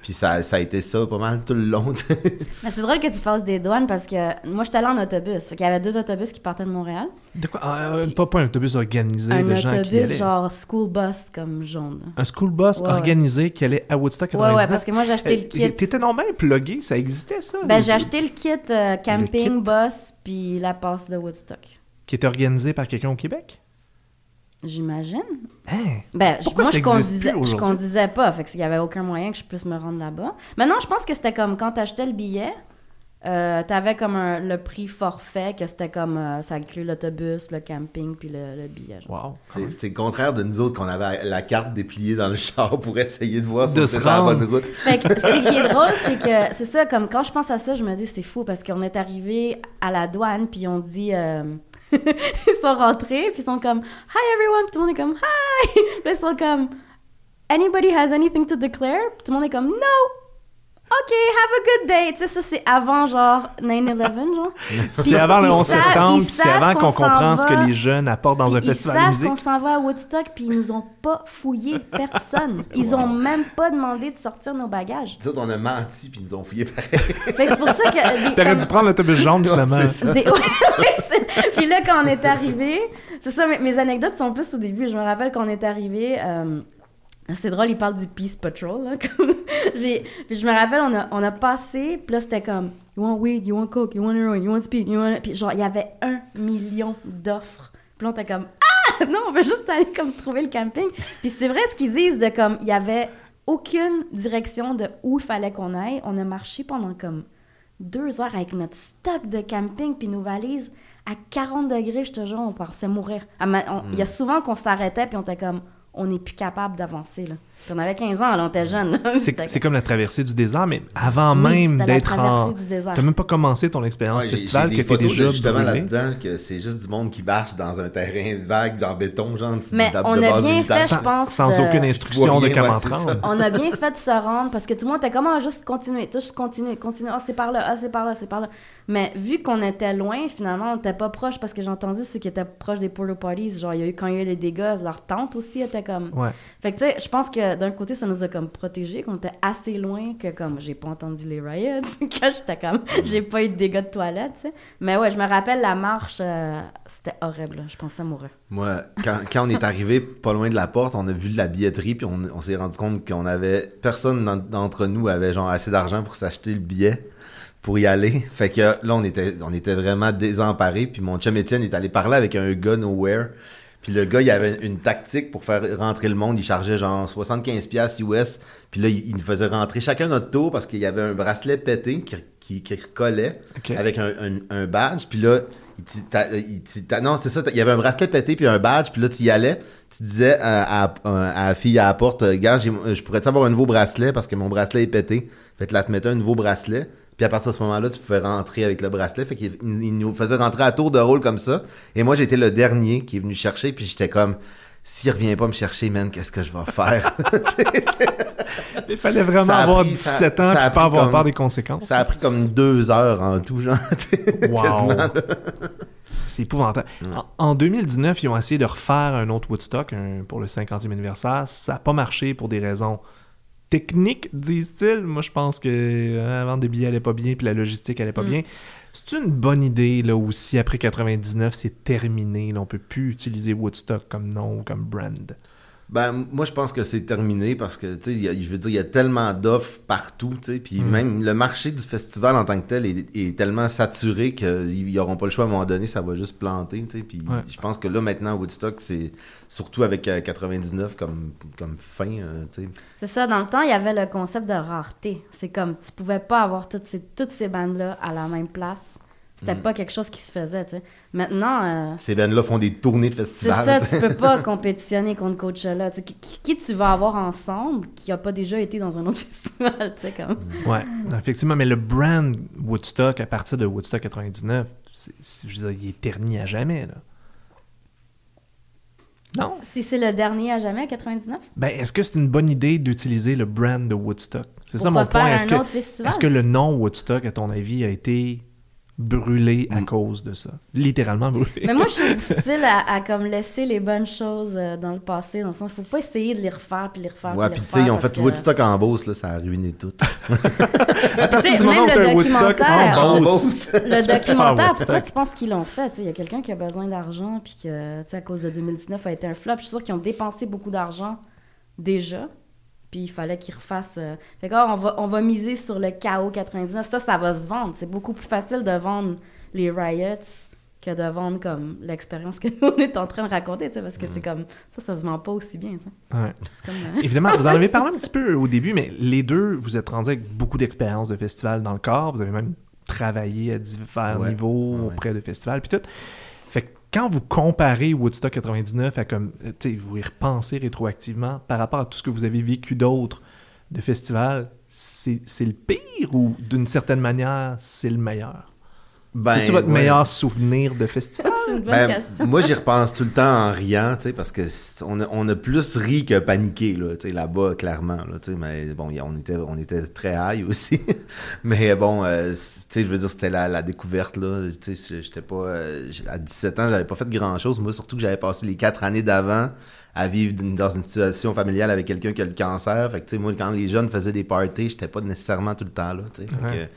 Puis ça, ça a été ça pas mal tout le long. Mais c'est drôle que tu passes des douanes parce que moi, j'étais allée en autobus. Fait qu'il y avait deux autobus qui partaient de Montréal. De quoi? Ah, euh, pas, pas un autobus organisé un de gens qui autobus allaient. genre school bus comme jaune. Un school bus Ouais, ouais. organisé qui allait à Woodstock Ouais, 99. ouais, parce que moi, j'ai acheté le Euh, kit. T'étais normalement plugué, ça existait ça? Ben, j'ai acheté le kit euh, camping, kit? bus, puis la passe de Woodstock. Qui était organisé par quelqu'un au Québec? J'imagine. Hein? Ben, je- Pourquoi moi, ça je conduisais, plus je conduisais pas, fait qu'il y avait aucun moyen que je puisse me rendre là-bas. Maintenant, je pense que c'était comme quand t'achetais le billet, euh, t'avais comme un- le prix forfait, que c'était comme, euh, ça inclut l'autobus, le camping, puis le, le billet. genre. Wow. C'est le contraire de nous autres qu'on avait la carte dépliée dans le char pour essayer de voir si on sur la bonne route. Fait que ce qui est drôle, c'est que c'est ça, comme quand je pense à ça, je me dis c'est fou parce qu'on est arrivé à la douane puis on dit euh, ils sont rentrés puis ils sont comme hi everyone, tout le monde est comme hi, puis ils sont comme anybody has anything to declare, tout le monde est comme no. OK, have a good day. Tu sais, ça, c'est avant, genre, 9-11, genre. C'est avant le ils 11 savent- septembre, ils puis c'est avant qu'on s'en comprenne ce va. que les jeunes apportent dans un festival de Ils musique. savent qu'on s'en va à Woodstock, puis ils nous ont pas fouillé personne. Ils ont même pas demandé de sortir nos bagages. Nous autres, on a menti puis ils nous ont fouillé pareil. Fait que c'est pour ça que... des- T'aurais comme- dû prendre l'autobus jaune, finalement. c'est ça. des- Puis là, quand on est arrivé, c'est ça, mes, mes anecdotes sont plus au début. Je me rappelle qu'on est arrivé. euh, c'est drôle, il parle du Peace Patrol. Là, comme- puis, puis je me rappelle, on a, on a passé, puis là, c'était comme You want weed, you want coke, you want heroin, you want speed, you want. Puis genre, il y avait un million d'offres. Puis là, on était comme Ah Non, on veut juste aller comme trouver le camping. Puis c'est vrai ce qu'ils disent de comme, il y avait aucune direction de où il fallait qu'on aille. On a marché pendant comme deux heures avec notre stock de camping puis nos valises à 40 degrés, je te jure, on pensait mourir. Il y a souvent qu'on s'arrêtait puis on était comme, on n'est plus capable d'avancer. Là. Puis on avait 15 ans, là, on était jeunes. C'est comme la traversée du désert, mais avant Oui, même d'être traversée en... du désert. T'as même pas commencé ton expérience Ouais, festival, que t'es déjà de justement là-dedans que c'est juste du monde qui marche dans un terrain vague, dans béton, genre. de- Mais de- on de a base bien militaire. fait, je Sans, pense, sans de- aucune instruction de comment ouais, te c'est rendre. ça. On a bien fait de se rendre parce que tout le monde était comme ah, juste continuer, juste continuer, continuer. Ah, c'est par là, ah, c'est par là, c'est par là. Mais vu qu'on était loin, finalement, on n'était pas proche parce que j'ai entendu ceux qui étaient proches des porta parties. Genre, il y a eu, quand il y a eu les dégâts, leur tante aussi était comme. Ouais. Fait que, tu sais, je pense que d'un côté, ça nous a comme protégés, qu'on était assez loin que comme j'ai pas entendu les riots, quand j'étais comme j'ai pas eu de dégâts de toilette, tu sais. Mais ouais, je me rappelle la marche, euh, c'était horrible, là. je pensais mourir. Moi, quand, quand on est arrivé pas loin de la porte, on a vu de la billetterie, puis on, on s'est rendu compte qu'on avait. Personne d'en- d'entre nous avait genre assez d'argent pour s'acheter le billet pour y aller. Fait que là, on était, on était vraiment désemparés, puis mon chum Étienne est allé parler avec un gars nowhere. Puis le gars, il avait une tactique pour faire rentrer le monde. Il chargeait genre 75$ piastres US. Puis là, il il nous faisait rentrer chacun notre tour parce qu'il y avait un bracelet pété qui, qui, qui recollait avec un, un, un badge. Puis là, il t'y- t'a- il t'y- t'a- non, c'est ça. Il y avait un bracelet pété puis un badge. Puis là, tu y allais. Tu disais à, à, à la fille à la porte, gars, je pourrais avoir un nouveau bracelet parce que mon bracelet est pété. Fait que là, tu mettais un nouveau bracelet. Puis à partir de ce moment-là, tu pouvais rentrer avec le bracelet. Fait qu'il il nous faisait rentrer à tour de rôle comme ça. Et moi, j'étais le dernier qui est venu chercher. Puis j'étais comme, s'il revient pas me chercher, man, qu'est-ce que je vais faire? Il fallait vraiment avoir pris- 17 ça- ans ça pas avoir comme- peur des conséquences. ça a pris comme deux heures en tout, genre. Wow. C'est épouvantable. En, en 2019, ils ont essayé de refaire un autre Woodstock un- pour le 50e anniversaire. Ça n'a pas marché pour des raisons techniques, disent-ils. Moi, je pense que euh, la vente des billets allait pas bien, puis la logistique allait pas bien. C'est une bonne idée, là, aussi, après 99, c'est terminé. Là, on peut plus utiliser Woodstock comme nom ou comme brand. Ben, moi, je pense que c'est terminé parce que, tu sais, il y a- je veux dire, il y a tellement d'offres partout, tu sais, puis Mm. même le marché du festival en tant que tel est, est tellement saturé qu'ils n'auront pas le choix à un moment donné, ça va juste planter, tu sais, puis Ouais. je pense que là, maintenant, Woodstock, c'est surtout avec euh, 99 comme, comme fin, euh, tu sais. C'est ça, dans le temps, il y avait le concept de rareté. C'est comme, tu pouvais pas avoir toutes ces, toutes ces bandes-là à la même place. C'était pas quelque chose qui se faisait, tu sais. Maintenant, euh, Ces bands-là font des tournées de c'est festivals. ça, tu peux pas compétitionner contre Coachella. Qui, qui- tu vas avoir ensemble qui a pas déjà été dans un autre festival, tu sais, comme... Ouais, effectivement. Mais le brand Woodstock, à partir de Woodstock 99, c'est- c'est- je veux dire, il est terni à jamais, là. Non? Si c'est le dernier à jamais, 99? Ben, est-ce que c'est une bonne idée d'utiliser le brand de Woodstock? C'est ça mon point. Est-ce que, que le nom Woodstock, à ton avis, a été brûlé Mm. à cause de ça? Littéralement brûlé. Mais moi, je suis du style à, à comme laisser les bonnes choses euh, dans le passé, dans le sens, faut pas essayer de les refaire puis les refaire. Ouais, puis tu sais, ils ont fait que- Woodstock en Beauce, là, ça a ruiné tout. à partir du moment où même tu le un Woodstock documentaire, en Beauce, Le documentaire, pourquoi tu penses qu'ils l'ont fait? Il y a quelqu'un qui a besoin d'argent, puis que, tu sais, à cause de 2019, a été un flop. Je suis sûre qu'ils ont dépensé beaucoup d'argent déjà, puis il fallait qu'ils refassent. euh, Fait que, ah, on va, on va miser sur le chaos 99. Ça, ça va se vendre. C'est beaucoup plus facile de vendre les riots que de vendre comme l'expérience que nous, on est en train de raconter, tu sais, parce que c'est comme ça, ça se vend pas aussi bien. tu sais. Ouais. Comme, euh, Évidemment, vous en avez parlé un petit peu au début, mais les deux, vous êtes rendus avec beaucoup d'expérience de festival dans le corps. Vous avez même travaillé à divers Ouais. niveaux ouais. auprès de festivals, puis tout. Quand vous comparez Woodstock 99 à comme, euh, vous y repensez rétroactivement par rapport à tout ce que vous avez vécu d'autres de festivals, c'est c'est le pire ou d'une certaine manière, c'est le meilleur? Ben, C'est-tu votre ouais. meilleur souvenir de festival? c'est une bonne Ben, question. moi, j'y repense tout le temps en riant, tu sais, parce que on a, on a plus ri que paniqué, là, tu sais, là-bas, clairement, là, tu sais, mais bon, on était, on était très high aussi. mais bon, euh, c- tu sais, je veux dire, c'était la, la découverte, là, tu sais, j'étais pas, euh, à 17 ans, j'avais pas fait grand-chose, moi, surtout que j'avais passé les quatre années d'avant à vivre dans une situation familiale avec quelqu'un qui a le cancer, fait que, tu sais, moi, quand les jeunes faisaient des parties, j'étais pas nécessairement tout le temps là, tu sais, fait Ouais. que,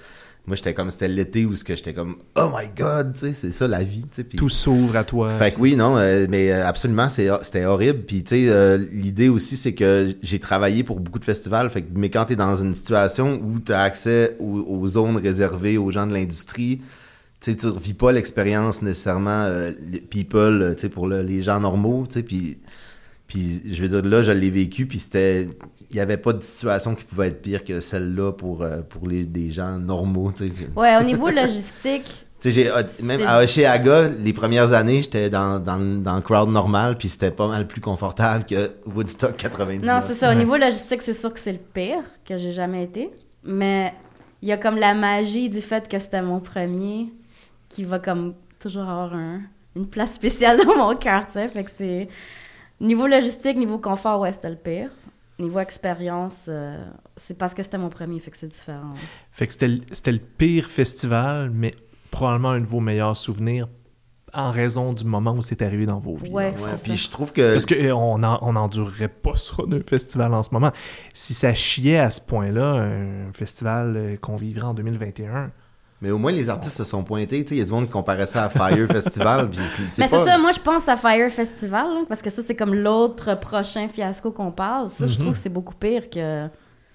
moi, j'étais comme, c'était l'été où ce que j'étais comme, oh my god, tu sais, c'est ça la vie, tu sais, Tout s'ouvre à toi. fait que oui, non, euh, mais euh, absolument, c'est, c'était horrible. Puis tu sais, euh, l'idée aussi, c'est que j'ai travaillé pour beaucoup de festivals. Fait que, mais quand t'es dans une situation où t'as accès aux, aux zones réservées aux gens de l'industrie, tu sais, tu revis pas l'expérience nécessairement euh, people, tu sais, pour le- les gens normaux, tu sais, puis puis je veux dire là, je l'ai vécu, puis c'était, il y avait pas de situation qui pouvait être pire que celle-là pour euh, pour les des gens normaux. Ouais, au niveau logistique, j'ai, euh, même à Oshéaga, les premières années, j'étais dans, dans, dans le crowd normal, puis c'était pas mal plus confortable que Woodstock 99. Non, c'est ça. Au niveau logistique, c'est sûr que c'est le pire que j'ai jamais été. Mais il y a comme la magie du fait que c'était mon premier qui va comme toujours avoir un- une place spéciale dans mon cœur, tu sais. Fait que c'est... Niveau logistique, niveau confort, ouais, c'était le pire. Niveau expérience, euh, c'est parce que c'était mon premier, fait que c'est différent. Fait que c'était le- c'était le pire festival, mais probablement un de vos meilleurs souvenirs en raison du moment où c'est arrivé dans vos vies. Ouais, Ouais, puis je trouve que. Parce qu'on on n'endurerait pas ça d'un festival en ce moment. Si ça chiait à ce point-là, un festival euh, qu'on vivrait en 2021, Mais au moins, les artistes se sont pointés. Tu sais, il y a du monde qui comparait ça à Fire Festival. puis c'est- c'est Mais pas... c'est ça, moi je pense à Fire Festival, là, parce que ça c'est comme l'autre prochain fiasco qu'on parle. Ça, Mhm. je trouve que c'est beaucoup pire que.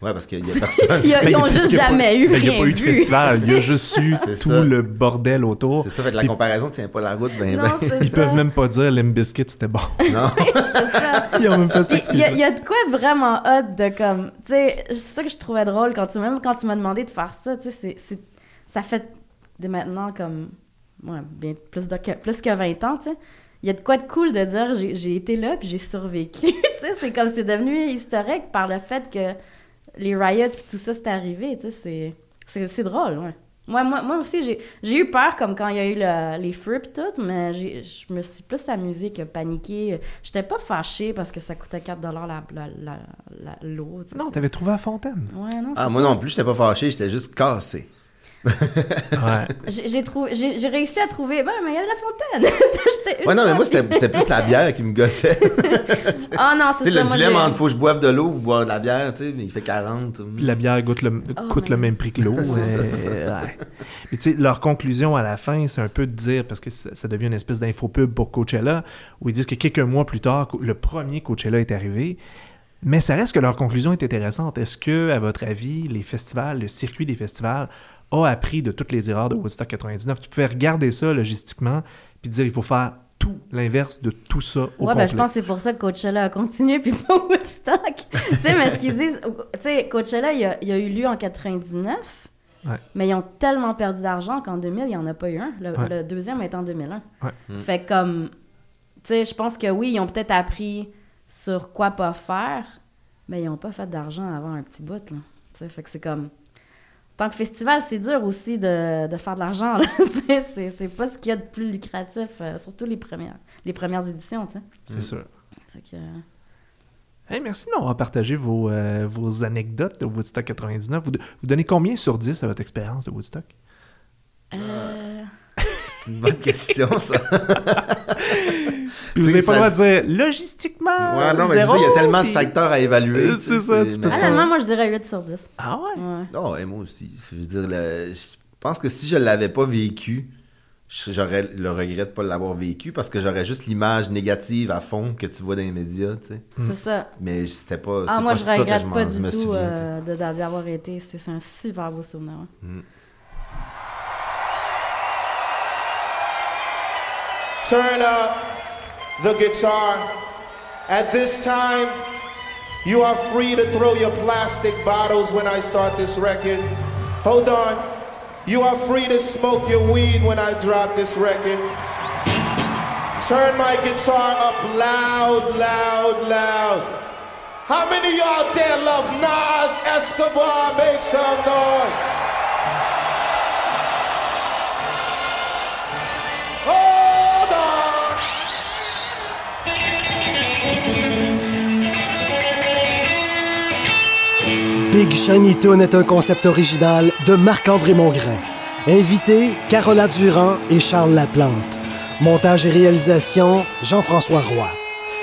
Ouais, parce qu'il y a personne. Ils, ils ont Parce juste jamais eu Il n'y a pas eu de festival, il y a juste eu tout ça. le bordel autour. C'est ça, fait que la comparaison tient pas la route. Ben, Non, ben. c'est Ils ça. peuvent même pas dire Limp Bizkit c'était bon. Non. C'est ça. Ils ont même pas Il y, a- y de quoi de vraiment hot de comme. Tu sais, c'est ça que je trouvais drôle quand tu, même quand tu m'as demandé de faire ça. Tu sais, c'est- c'est- ça fait de maintenant comme. Ouais, bien plus, de, que, plus que 20 ans, tu sais. Il y a de quoi de cool de dire j'ai été là puis j'ai survécu. tu sais, c'est comme c'est devenu historique par le fait que les riots puis tout ça c'est arrivé. Tu sais, c'est- drôle, ouais. Moi, moi, moi aussi, j'ai j'ai eu peur comme quand il y a eu le- les feux pis tout, mais j'ai- je me suis plus amusée que paniquée. J'étais pas fâchée parce que ça coûtait 4 la, la, la, la- l'eau. Non, t'avais trouvé la fontaine. Ouais, non, Ah, moi ça. non plus, j'étais pas fâché, j'étais juste cassé. Ouais. J'ai réussi à trouver. Ben, mais il y avait la fontaine. Ouais, non, mais moi, c'était plus la bière qui me gossait. Ah non, c'est ça. le moi, dilemme entre faut que je boive de l'eau ou boire de la bière, tu sais, mais il fait 40. Puis la bière goûte le- Oh, coûte le mais- même prix que l'eau. C'est ça. euh, ouais. Puis tu sais, leur conclusion à la fin, c'est un peu de dire, parce que ça, ça devient une espèce d'infopub pour Coachella, où ils disent que quelques mois plus tard, le premier Coachella est arrivé. Mais ça reste que leur conclusion est intéressante. Est-ce que, à votre avis, les festivals, le circuit des festivals a appris de toutes les erreurs de Woodstock 99? Tu pouvais regarder ça logistiquement, puis dire il faut faire tout l'inverse de tout ça au Ouais, complet. ben, je pense que c'est pour ça que Coachella a continué, puis pas Woodstock. tu sais, mais ce qu'ils disent, tu sais, Coachella, il a, il a eu lieu en 99, Ouais. mais ils ont tellement perdu d'argent qu'en 2000, il n'y en a pas eu un. Le, Ouais. le deuxième est en 2001. Ouais. Mm. Fait que comme, tu sais, je pense que oui, ils ont peut-être appris sur quoi pas faire, mais ils n'ont pas fait d'argent avant un petit bout, là. Tu sais, fait que c'est comme... Tant que festival, c'est dur aussi de, de faire de l'argent, c'est c'est pas ce qu'il y a de plus lucratif, euh, surtout les premières, les premières éditions. C'est sûr. Fait que, euh, Hey, merci d'avoir partagé vos, euh, vos anecdotes de Woodstock 99. Vous, vous donnez combien sur 10 à votre expérience de Woodstock? euh, C'est une bonne question, ça. Puis vous Tu n'avez pas le droit ça- de dire logistiquement. Ouais, non, mais je zéro, dis, il y a tellement de facteurs à évaluer. Tu c'est sais, ça, tu peux pas- honnêtement, moi, je dirais 8 sur 10. Ah ouais? Ouais. Non, et moi aussi. Je veux dire, le- je pense que si je l'avais pas vécu, je- j'aurais le regret de pas l'avoir vécu parce que j'aurais juste l'image négative à fond que tu vois dans les médias, tu sais. C'est ça. Mais c'était pas. Ah, moi, pas je ça que regrette je m'en- pas je du me tout souviens, euh, de- d'y avoir été. C'est un super beau souvenir. ouais. Turn up the guitar. At this time, you are free to throw your plastic bottles when I start this record. Hold on. You are free to smoke your weed when I drop this record. Turn my guitar up loud, loud, loud. How many of y'all there love Nas Escobar? Make some noise. Big Shiny Toon est un concept original de Marc-André Mongrain. Invité, Carola Durand et Charles Laplante. Montage et réalisation, Jean-François Roy.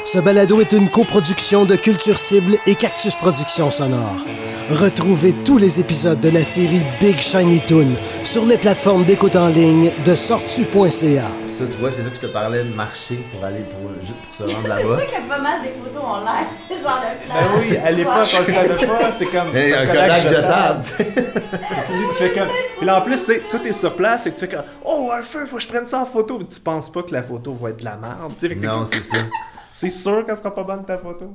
Ce balado est une coproduction de Culture Cible et Cactus Productions Sonore. Retrouvez tous les épisodes de la série Big Shiny Toon sur les plateformes d'écoute en ligne de sortu.ca. Ça, tu vois, c'est ça que je te parlais de marcher pour aller pour, juste pour se rendre C'est là-bas. ça qu'il y a pas mal des photos en l'air. C'est genre de Ben oui, à l'époque, on le savait pas, c'est comme. C'est un Kodak jetable, tu. Puis fais comme. Puis là, en plus, c'est- tout est sur place et tu fais comme. Oh, un feu, faut que je prenne ça en photo. Mais tu penses pas que la photo va être de la merde. tu sais, t'es Non, comme, c'est ça. C'est sûr qu'elle sera pas bonne ta photo.